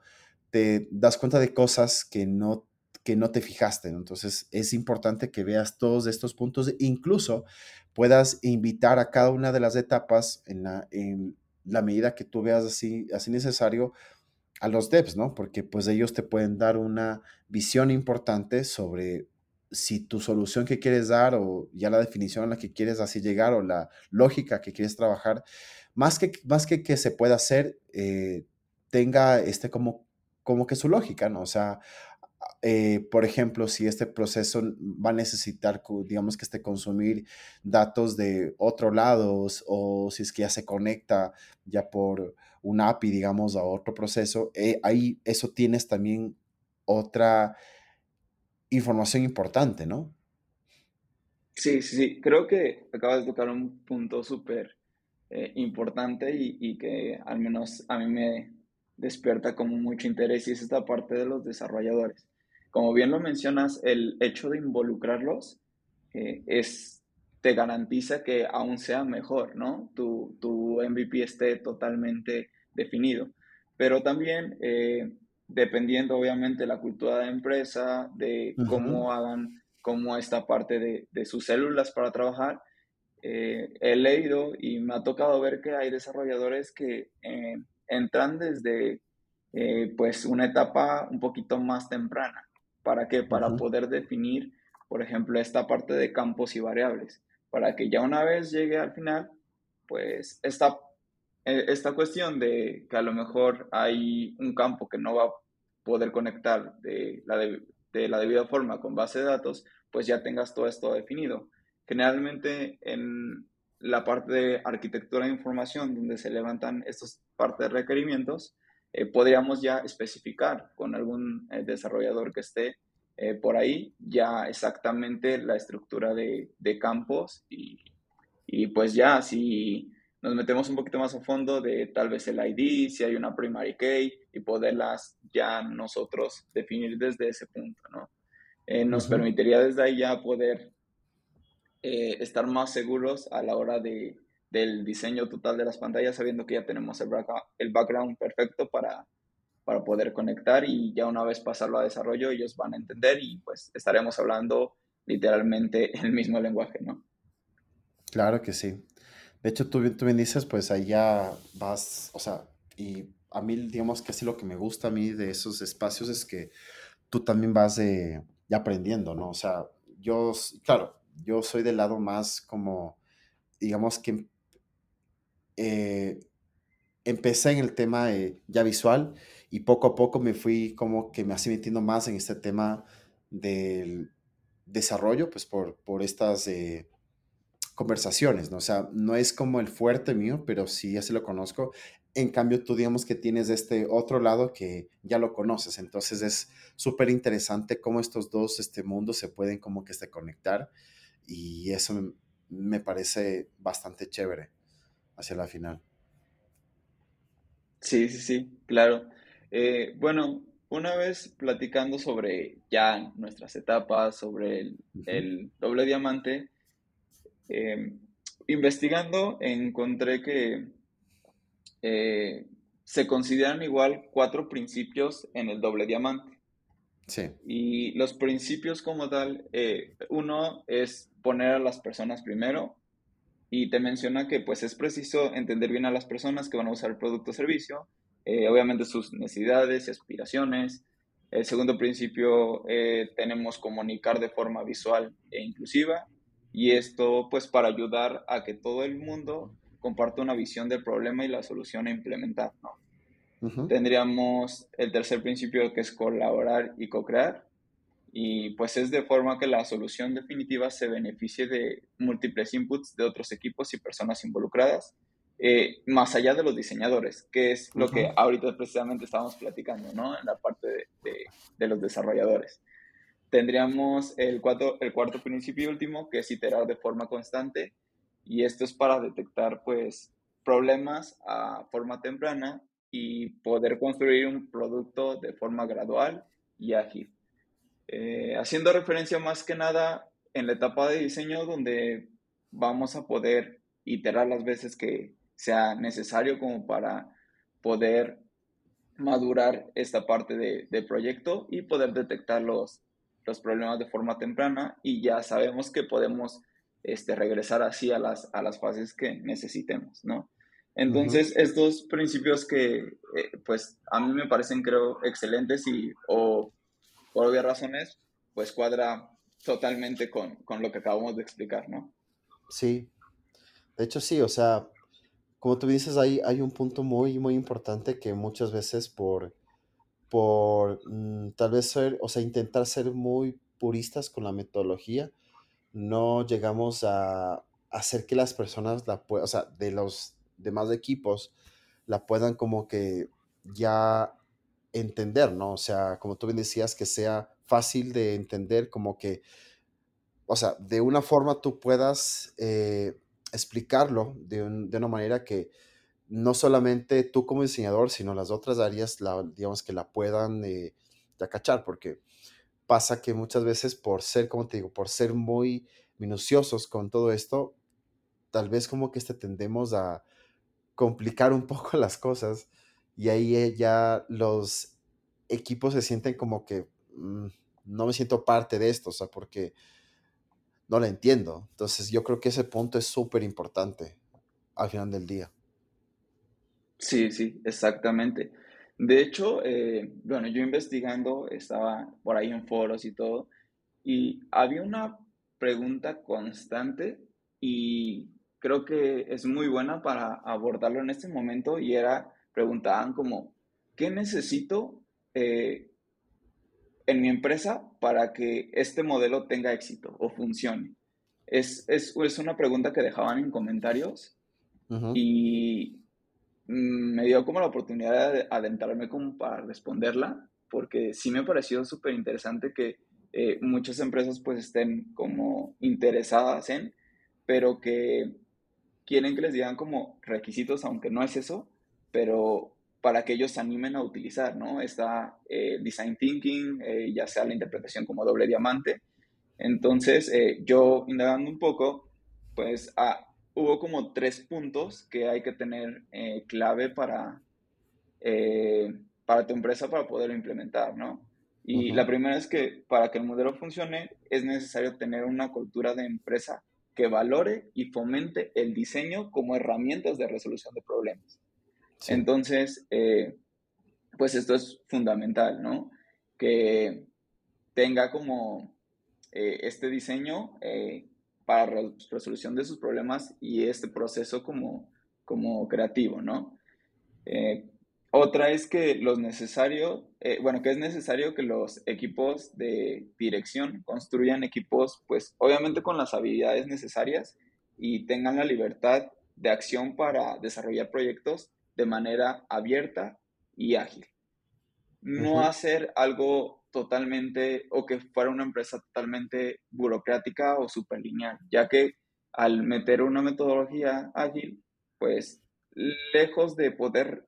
te das cuenta de cosas que no que no te fijaste. Entonces es importante que veas todos estos puntos, incluso puedas invitar a cada una de las etapas en la, en la medida que tú veas así, así necesario a los devs, ¿no? Porque pues ellos te pueden dar una visión importante sobre si tu solución que quieres dar o ya la definición a la que quieres así llegar o la lógica que quieres trabajar, más que, más que que se pueda hacer, eh, tenga este como, como que su lógica, ¿no? O sea, eh, por ejemplo, si este proceso va a necesitar, digamos que este consumir datos de otro lado o si es que ya se conecta ya por un API, digamos, a otro proceso, eh, ahí eso tienes también otra información importante, ¿no? Sí, sí, sí. Creo que acabas de tocar un punto súper eh, importante y, y, que al menos a mí me despierta como mucho interés y es esta parte de los desarrolladores. Como bien lo mencionas, el hecho de involucrarlos eh, es, te garantiza que aún sea mejor, ¿no? Tu, tu MVP esté totalmente definido. Pero también eh, dependiendo obviamente de la cultura de la empresa, de cómo hagan, cómo esta parte de, de sus células para trabajar. Eh, he leído y me ha tocado ver que hay desarrolladores que eh, entran desde eh, pues una etapa un poquito más temprana. ¿Para qué? Para poder definir, por ejemplo, esta parte de campos y variables. Para que ya una vez llegue al final, pues esta eh, esta cuestión de que a lo mejor hay un campo que no va a poder conectar de la, de, la debida forma con base de datos, pues ya tengas todo esto definido. Generalmente en la parte de arquitectura de información, donde se levantan estos partes de requerimientos, eh, podríamos ya especificar con algún eh, desarrollador que esté por ahí ya exactamente la estructura de, de campos y, y, pues ya si nos metemos un poquito más a fondo de tal vez el ID, si hay una primary key y poderlas ya nosotros definir desde ese punto, ¿no? Eh, nos permitiría desde ahí ya poder eh, estar más seguros a la hora de, del diseño total de las pantallas, sabiendo que ya tenemos el, el background perfecto para, para poder conectar y ya una vez pasarlo a desarrollo ellos van a entender y pues estaremos hablando literalmente el mismo lenguaje, ¿no? Claro que sí. De hecho, tú, tú bien dices, pues ya vas, o sea, y a mí, digamos que así lo que me gusta a mí de esos espacios es que tú también vas de, ya aprendiendo, ¿no? O sea, yo, claro, yo soy del lado más como, digamos que eh, empecé en el tema ya visual y poco a poco me fui como que me así metiendo más en este tema del desarrollo, pues por, por estas... Eh, conversaciones, ¿no? O sea, no es como el fuerte mío, pero sí, ya se lo conozco. En cambio, tú digamos que tienes este otro lado que ya lo conoces. Entonces es súper interesante cómo estos dos este, mundos se pueden como que se conectar y eso me, parece bastante chévere hacia la final. Sí, sí, sí, claro. Eh, bueno, una vez platicando sobre ya nuestras etapas, sobre el, el doble diamante, Em, investigando encontré que eh, se consideran igual cuatro principios en el doble diamante. Sí. Y los principios como tal, eh, uno es poner a las personas primero y te menciona que pues es preciso entender bien a las personas que van a usar el producto o servicio, eh, obviamente sus necesidades y aspiraciones. El segundo principio tenemos comunicar de forma visual e inclusiva y esto pues para ayudar a que todo el mundo comparta una visión del problema y la solución a implementar, ¿no? Tendríamos el tercer principio que es colaborar y co-crear y pues es de forma que la solución definitiva se beneficie de múltiples inputs de otros equipos y personas involucradas, eh, más allá de los diseñadores, que es lo que ahorita precisamente estábamos platicando, ¿no? En la parte de, de los desarrolladores tendríamos el cuarto, el cuarto principio y último, que es iterar de forma constante. Y esto es para detectar, pues, problemas a forma temprana y poder construir un producto de forma gradual y ágil. Eh, haciendo referencia más que nada en la etapa de diseño donde vamos a poder iterar las veces que sea necesario como para poder madurar esta parte del de proyecto y poder detectar los, los problemas de forma temprana y ya sabemos que podemos este, regresar así a las, a las fases que necesitemos, ¿no? Entonces, estos principios que, eh, pues, a mí me parecen, creo, excelentes y, o por obvias razones, pues cuadra totalmente con, con lo que acabamos de explicar, ¿no? Sí, de hecho sí, o sea, como tú dices, hay, hay un punto muy, muy importante que muchas veces por, por mm, tal vez ser, o sea, intentar ser muy puristas con la metodología, no llegamos a hacer que las personas la puedan, o sea, de los demás equipos, la puedan como que ya entender, ¿no? O sea, como tú bien decías, que sea fácil de entender, como que, o sea, de una forma tú puedas eh, explicarlo de, una manera que no solamente tú como diseñador, sino las otras áreas, la, digamos, que la puedan eh, ya porque pasa que muchas veces por ser, como te digo, por ser muy minuciosos con todo esto, tal vez como que este tendemos a complicar un poco las cosas y ahí eh, ya los equipos se sienten como que mm, no me siento parte de esto, o sea, porque no la entiendo. Entonces yo creo que ese punto es súper importante al final del día. Sí, sí, exactamente. De hecho, eh, bueno, yo investigando, estaba por ahí en foros y todo, y había una pregunta constante y creo que es muy buena para abordarlo en este momento y era, preguntaban como, ¿qué necesito eh, en mi empresa para que este modelo tenga éxito o funcione? Es, es, es una pregunta que dejaban en comentarios y me dio como la oportunidad de adentrarme como para responderla, porque sí me pareció súper interesante que eh, muchas empresas pues estén como interesadas en, pero que quieren que les digan como requisitos, aunque no es eso, pero para que ellos se animen a utilizar, ¿no? Está eh, design thinking, eh, ya sea la interpretación como doble diamante. Entonces, eh, yo indagando un poco, pues ah, hubo como tres puntos que hay que tener clave para, para tu empresa para poderlo implementar, ¿no? Y la primera es que para que el modelo funcione es necesario tener una cultura de empresa que valore y fomente el diseño como herramientas de resolución de problemas. Entonces, eh, pues esto es fundamental, ¿no? Que tenga como eh, este diseño eh, para resolución de sus problemas y este proceso como, como creativo, ¿no? Otra es que los necesarios, bueno, que es necesario que los equipos de dirección construyan equipos, pues obviamente con las habilidades necesarias y tengan la libertad de acción para desarrollar proyectos de manera abierta y ágil. No hacer algo totalmente o que fuera una empresa totalmente burocrática o superlineal, ya que al meter una metodología ágil, pues lejos de poder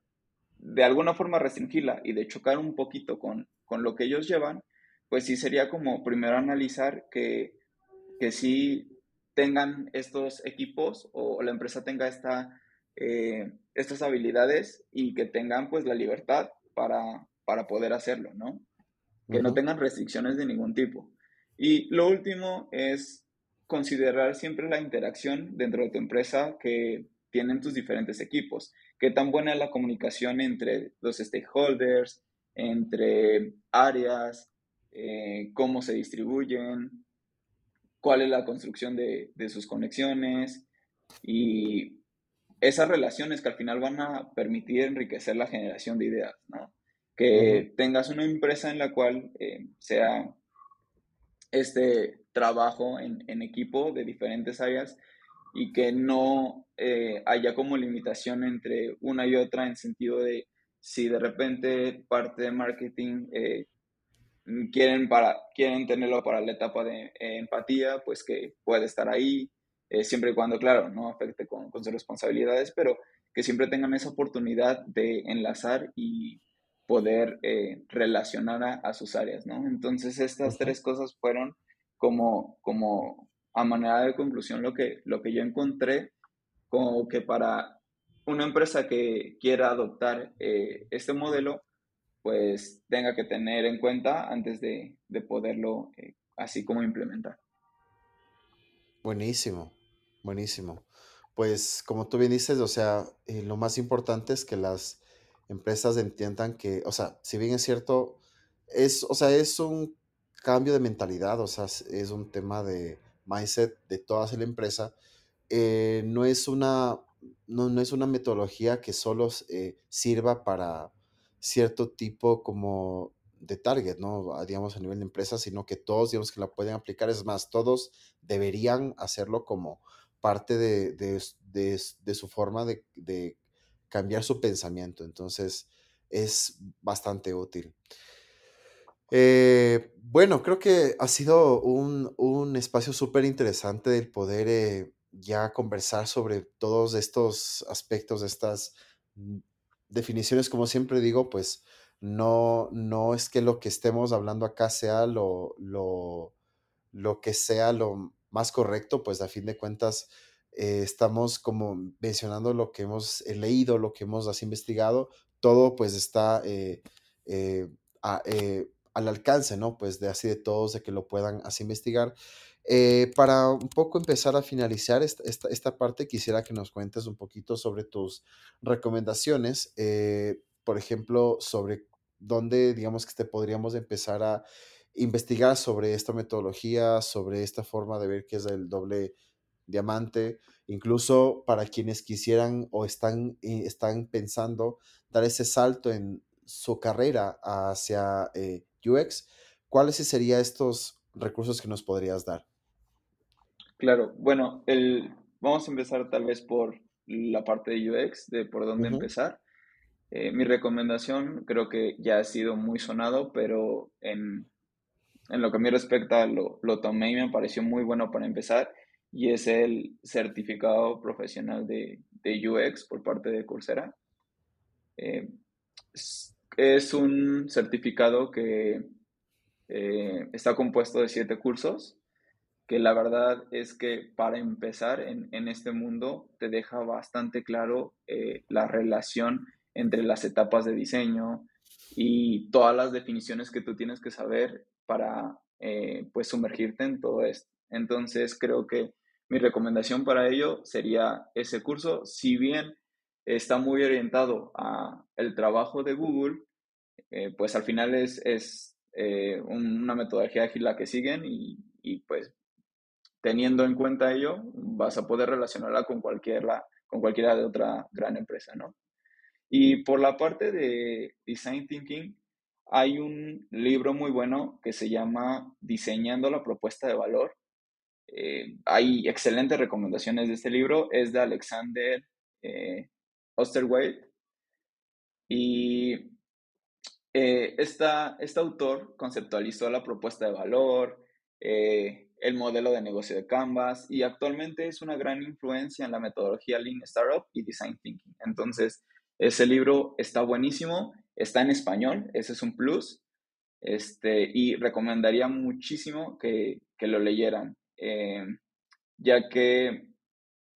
de alguna forma restringirla y de chocar un poquito con, con lo que ellos llevan, pues sí sería como primero analizar que, que sí tengan estos equipos o la empresa tenga esta eh, estas habilidades y que tengan pues la libertad para, para poder hacerlo, ¿no? Que no tengan restricciones de ningún tipo. Y lo último es considerar siempre la interacción dentro de tu empresa que tienen tus diferentes equipos. Qué tan buena es la comunicación entre los stakeholders, entre áreas, eh, cómo se distribuyen, cuál es la construcción de, de sus conexiones y esas relaciones que al final van a permitir enriquecer la generación de ideas, ¿no? Que tengas una empresa en la cual eh, sea este trabajo en, equipo de diferentes áreas y que no eh, haya como limitación entre una y otra en sentido de si de repente parte de marketing eh, quieren, para, quieren tenerlo para la etapa de empatía, pues que puede estar ahí, eh, siempre y cuando, claro, no afecte con, sus responsabilidades, pero que siempre tengan esa oportunidad de enlazar y poder eh, relacionar a, sus áreas, ¿no? Entonces estas tres cosas fueron como, como a manera de conclusión lo que, lo que yo encontré como que para una empresa que quiera adoptar eh, este modelo, pues tenga que tener en cuenta antes de, poderlo eh, así como implementar. Buenísimo, buenísimo. Pues como tú bien dices, o sea, lo más importante es que las empresas entiendan que, o sea, si bien es cierto, es, o sea, es un cambio de mentalidad, o sea, es un tema de mindset de toda la empresa, eh, no, es una, no, es una metodología que solo eh, sirva para cierto tipo como de target, ¿no? Ah, digamos a nivel de empresa, sino que todos, digamos que la pueden aplicar, es más, todos deberían hacerlo como parte de, de, su forma de, cambiar su pensamiento. Entonces, es bastante útil. Eh, bueno, creo que ha sido un, espacio súper interesante el poder eh, ya conversar sobre todos estos aspectos, estas mm, definiciones, como siempre digo, pues no, no es que lo que estemos hablando acá sea lo, lo, lo que sea lo más correcto, pues a fin de cuentas eh, estamos como mencionando lo que hemos leído, lo que hemos investigado, todo pues está al alcance, ¿no? Pues de así de todos, de que lo puedan así investigar. para un poco empezar a finalizar esta, esta, parte, quisiera que nos cuentes un poquito sobre tus recomendaciones, por ejemplo, sobre dónde, digamos, que te podríamos empezar a investigar sobre esta metodología, sobre esta forma de ver qué es el doble diamante, incluso para quienes quisieran o están, eh, están pensando dar ese salto en su carrera hacia eh, UX, ¿cuáles serían estos recursos que nos podrías dar? Claro, bueno, el, vamos a empezar tal vez por la parte de UX, de por dónde empezar. Eh, mi recomendación creo que ya ha sido muy sonado, pero en, en lo que a mí respecta lo, lo tomé y me pareció muy bueno para empezar y es el certificado profesional de, UX por parte de Coursera. Eh, es, un certificado que eh, está compuesto de siete cursos, que la verdad es que para empezar en, este mundo te deja bastante claro eh, la relación entre las etapas de diseño y todas las definiciones que tú tienes que saber para pues sumergirte en todo esto. Entonces creo que mi recomendación para ello sería ese curso, si bien está muy orientado a el trabajo de Google, eh, pues al final es, es eh, una metodología ágil la que siguen y, y, pues teniendo en cuenta ello vas a poder relacionarla con, cualquiera, con cualquiera de otra gran empresa, ¿no? Y por la parte de Design Thinking, hay un libro muy bueno que se llama Diseñando la propuesta de valor, eh, hay excelentes recomendaciones de este libro. Es de Alexander eh. Y eh, este autor conceptualizó la propuesta de valor, eh, el modelo de negocio de Canvas y actualmente es una gran influencia en la metodología Lean Startup y Design Thinking. Entonces, ese libro está buenísimo, está en español, ese es un plus, este, y recomendaría muchísimo que, que lo leyeran. Eh, ya que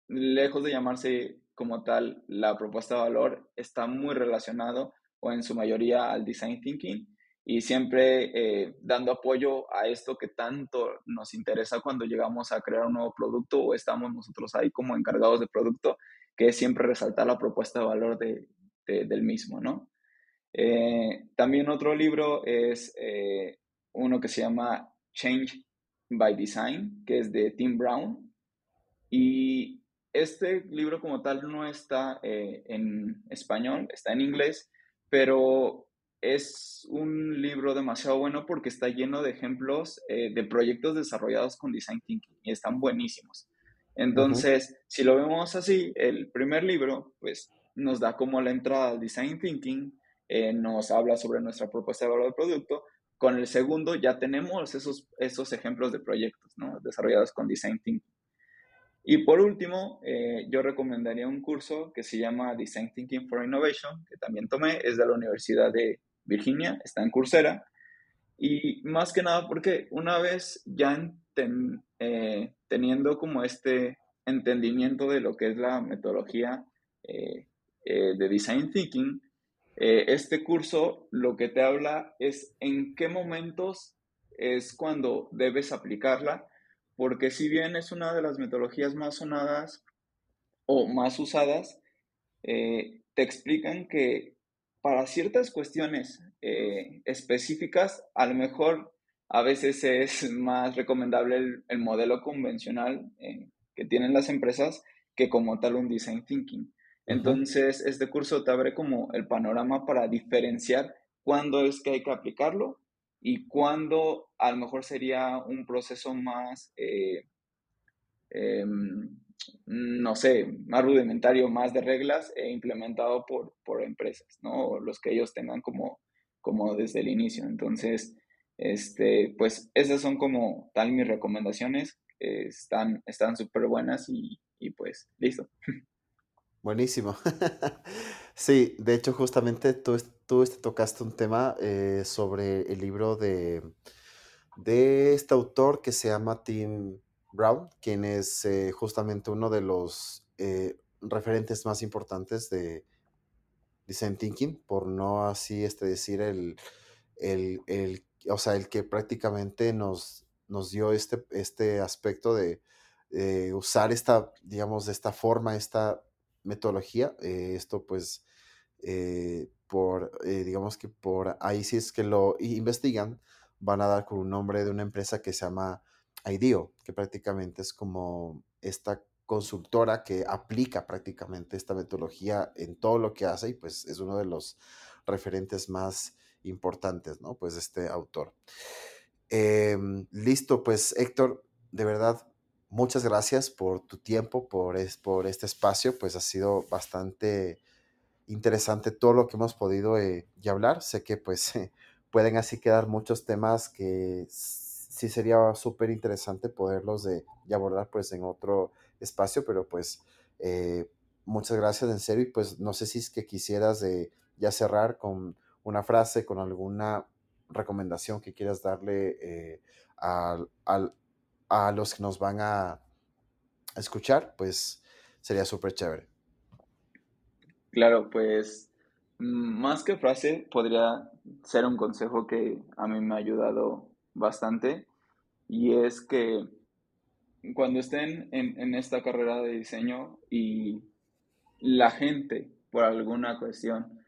lejos de llamarse como tal la propuesta de valor, está muy relacionado o en su mayoría al design thinking y siempre eh, dando apoyo a esto que tanto nos interesa cuando llegamos a crear un nuevo producto o estamos nosotros ahí como encargados de producto, que es siempre resaltar la propuesta de valor de, del mismo, ¿no? Eh, también otro libro es uno que se llama Change by Design, que es de Tim Brown. Y este libro como tal no está eh, en español, está en inglés, pero es un libro demasiado bueno porque está lleno de ejemplos eh, de proyectos desarrollados con Design Thinking y están buenísimos. Entonces, si lo vemos así, el primer libro, pues nos da como la entrada al Design Thinking, eh, nos habla sobre nuestra propuesta de valor del producto, con el segundo ya tenemos esos, esos ejemplos de proyectos ¿no? desarrollados con Design Thinking. Y por último, eh, yo recomendaría un curso que se llama Design Thinking for Innovation, que también tomé, es de la Universidad de Virginia, está en Coursera. Y más que nada porque una vez ya eh, teniendo como este entendimiento de lo que es la metodología eh, de Design Thinking, este curso lo que te habla es en qué momentos es cuando debes aplicarla porque si bien es una de las metodologías más sonadas o más usadas, eh, te explican que para ciertas cuestiones eh, específicas, a lo mejor a veces es más recomendable el, modelo convencional eh, que tienen las empresas que como tal un design thinking. Entonces, este curso te abre como el panorama para diferenciar cuándo es que hay que aplicarlo y cuándo a lo mejor sería un proceso más, eh, em, no sé, más rudimentario, más de reglas e implementado por, por empresas, ¿no? los que ellos tengan como, como desde el inicio. Entonces, este, pues esas son como tal mis recomendaciones. están súper buenas y, y pues listo. Buenísimo. Sí, de hecho, justamente tú, tú este, tocaste un tema eh, sobre el libro de, de este autor que se llama Tim Brown, quien es eh, justamente uno de los eh, referentes más importantes de design thinking, por no así este, decir el, el, el, o sea, el que prácticamente nos, nos dio este, este aspecto de usar esta, digamos, de esta forma, esta metodología. Eh, esto pues eh, por, eh, digamos que por ahí si es que lo investigan, van a dar con un nombre de una empresa que se llama IDEO, que prácticamente es como esta consultora que aplica prácticamente esta metodología en todo lo que hace y pues es uno de los referentes más importantes, ¿no? Pues este autor. Em, listo, pues Héctor, de verdad, muchas gracias por tu tiempo, por, por este espacio, pues ha sido bastante interesante todo lo que hemos podido eh, ya hablar. Sé que pues pueden así quedar muchos temas que sí sería súper interesante poderlos de, abordar pues en otro espacio, pero pues eh, muchas gracias en serio y pues no sé si es que quisieras de ya cerrar con una frase, con alguna recomendación que quieras darle eh, al, a los que nos van a escuchar, pues sería súper chévere. Claro, pues más que frase, podría ser un consejo que a mí me ha ayudado bastante y es que cuando estén en, esta carrera de diseño y la gente, por alguna cuestión,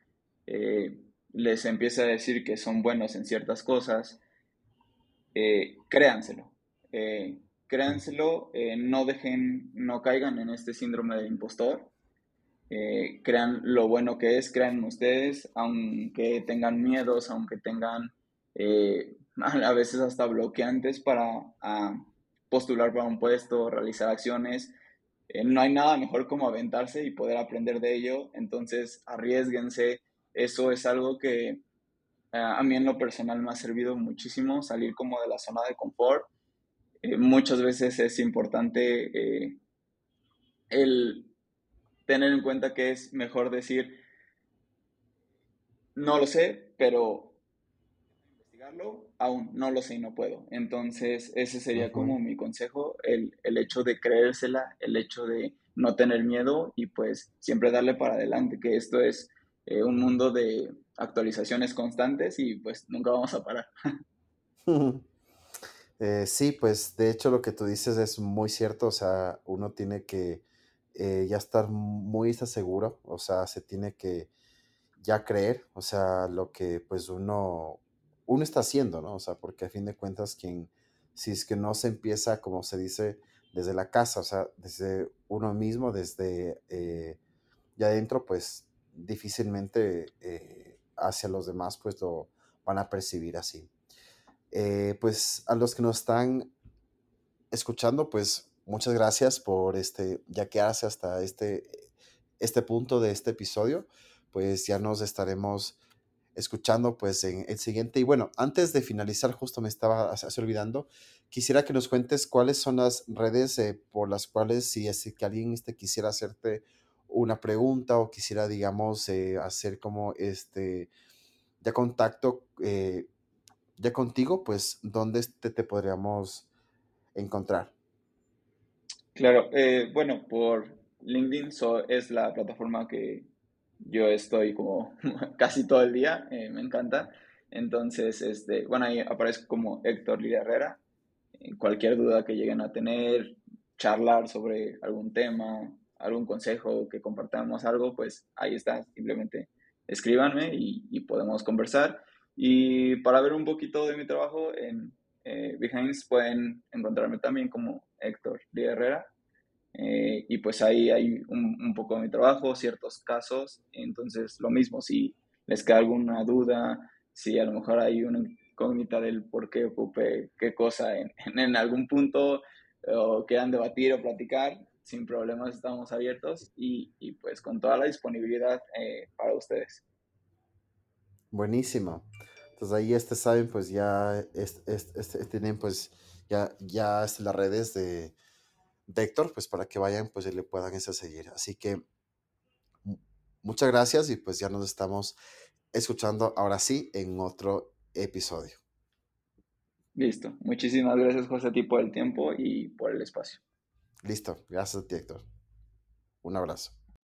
eh, les empieza a decir que son buenos en ciertas cosas, eh, créanselo. Eh, créanselo, eh, no dejen, no caigan en este síndrome de impostor. Eh, crean lo bueno que es, crean ustedes, aunque tengan miedos, aunque tengan eh, a veces hasta bloqueantes para postular para un puesto, realizar acciones. no hay nada mejor como aventarse y poder aprender de ello, entonces arriesguense. Eso es algo que a mí en lo personal me ha servido muchísimo, salir como de la zona de confort eh, muchas veces es importante eh, el tener en cuenta que es mejor decir, no lo sé, pero investigarlo, aún no lo sé y no puedo. Entonces, ese sería como mi consejo, el, hecho de creérsela, el hecho de no tener miedo y pues siempre darle para adelante, que esto es eh, un mundo de actualizaciones constantes y pues nunca vamos a parar. Eh, sí, pues de hecho lo que tú dices es muy cierto, o sea, uno tiene que eh, ya estar muy seguro, o sea, se tiene que ya creer, o sea, lo que pues uno, uno está haciendo, ¿no? O sea, porque a fin de cuentas, quien, si es que no se empieza, como se dice, desde la casa, o sea, desde uno mismo, desde eh, ya adentro, pues difícilmente hacia los demás, pues lo van a percibir así. Eh, pues a los que nos están escuchando, pues muchas gracias por este, ya que hace hasta este, este punto de este episodio, pues ya nos estaremos escuchando pues en el siguiente. Y bueno, antes de finalizar, justo me estaba olvidando, quisiera que nos cuentes cuáles son las redes eh, por las cuales si es que alguien este, quisiera hacerte una pregunta o quisiera, digamos, eh, hacer como este, ya contacto eh, ya contigo, pues, ¿dónde te, te podríamos encontrar? Claro, bueno, por LinkedIn es la plataforma que yo estoy como casi todo el día, eh, me encanta. Entonces, este, bueno, ahí aparezco como Héctor Lidia Herrera. Cualquier duda que lleguen a tener, charlar sobre algún tema, algún consejo, que compartamos algo, pues ahí está. Simplemente escríbanme y, podemos conversar. Y para ver un poquito de mi trabajo en eh, Behance pueden encontrarme también como Héctor Lidia Herrera. Eh, y pues ahí hay un, poco de mi trabajo, ciertos casos. Entonces, lo mismo, si les queda alguna duda, si a lo mejor hay una incógnita del por qué ocupe qué cosa en, en, algún punto, o quieran debatir o platicar, sin problemas estamos abiertos y, y pues con toda la disponibilidad eh, para ustedes. Buenísimo. Entonces ahí este saben, pues ya este, tienen pues ya, ya las redes de, de Héctor, pues para que vayan, pues le puedan seguir. Así que muchas gracias y pues ya nos estamos escuchando ahora sí en otro episodio. Listo. Muchísimas gracias, José, a ti por el tiempo y por el espacio. Listo. Gracias a ti, Héctor. Un abrazo.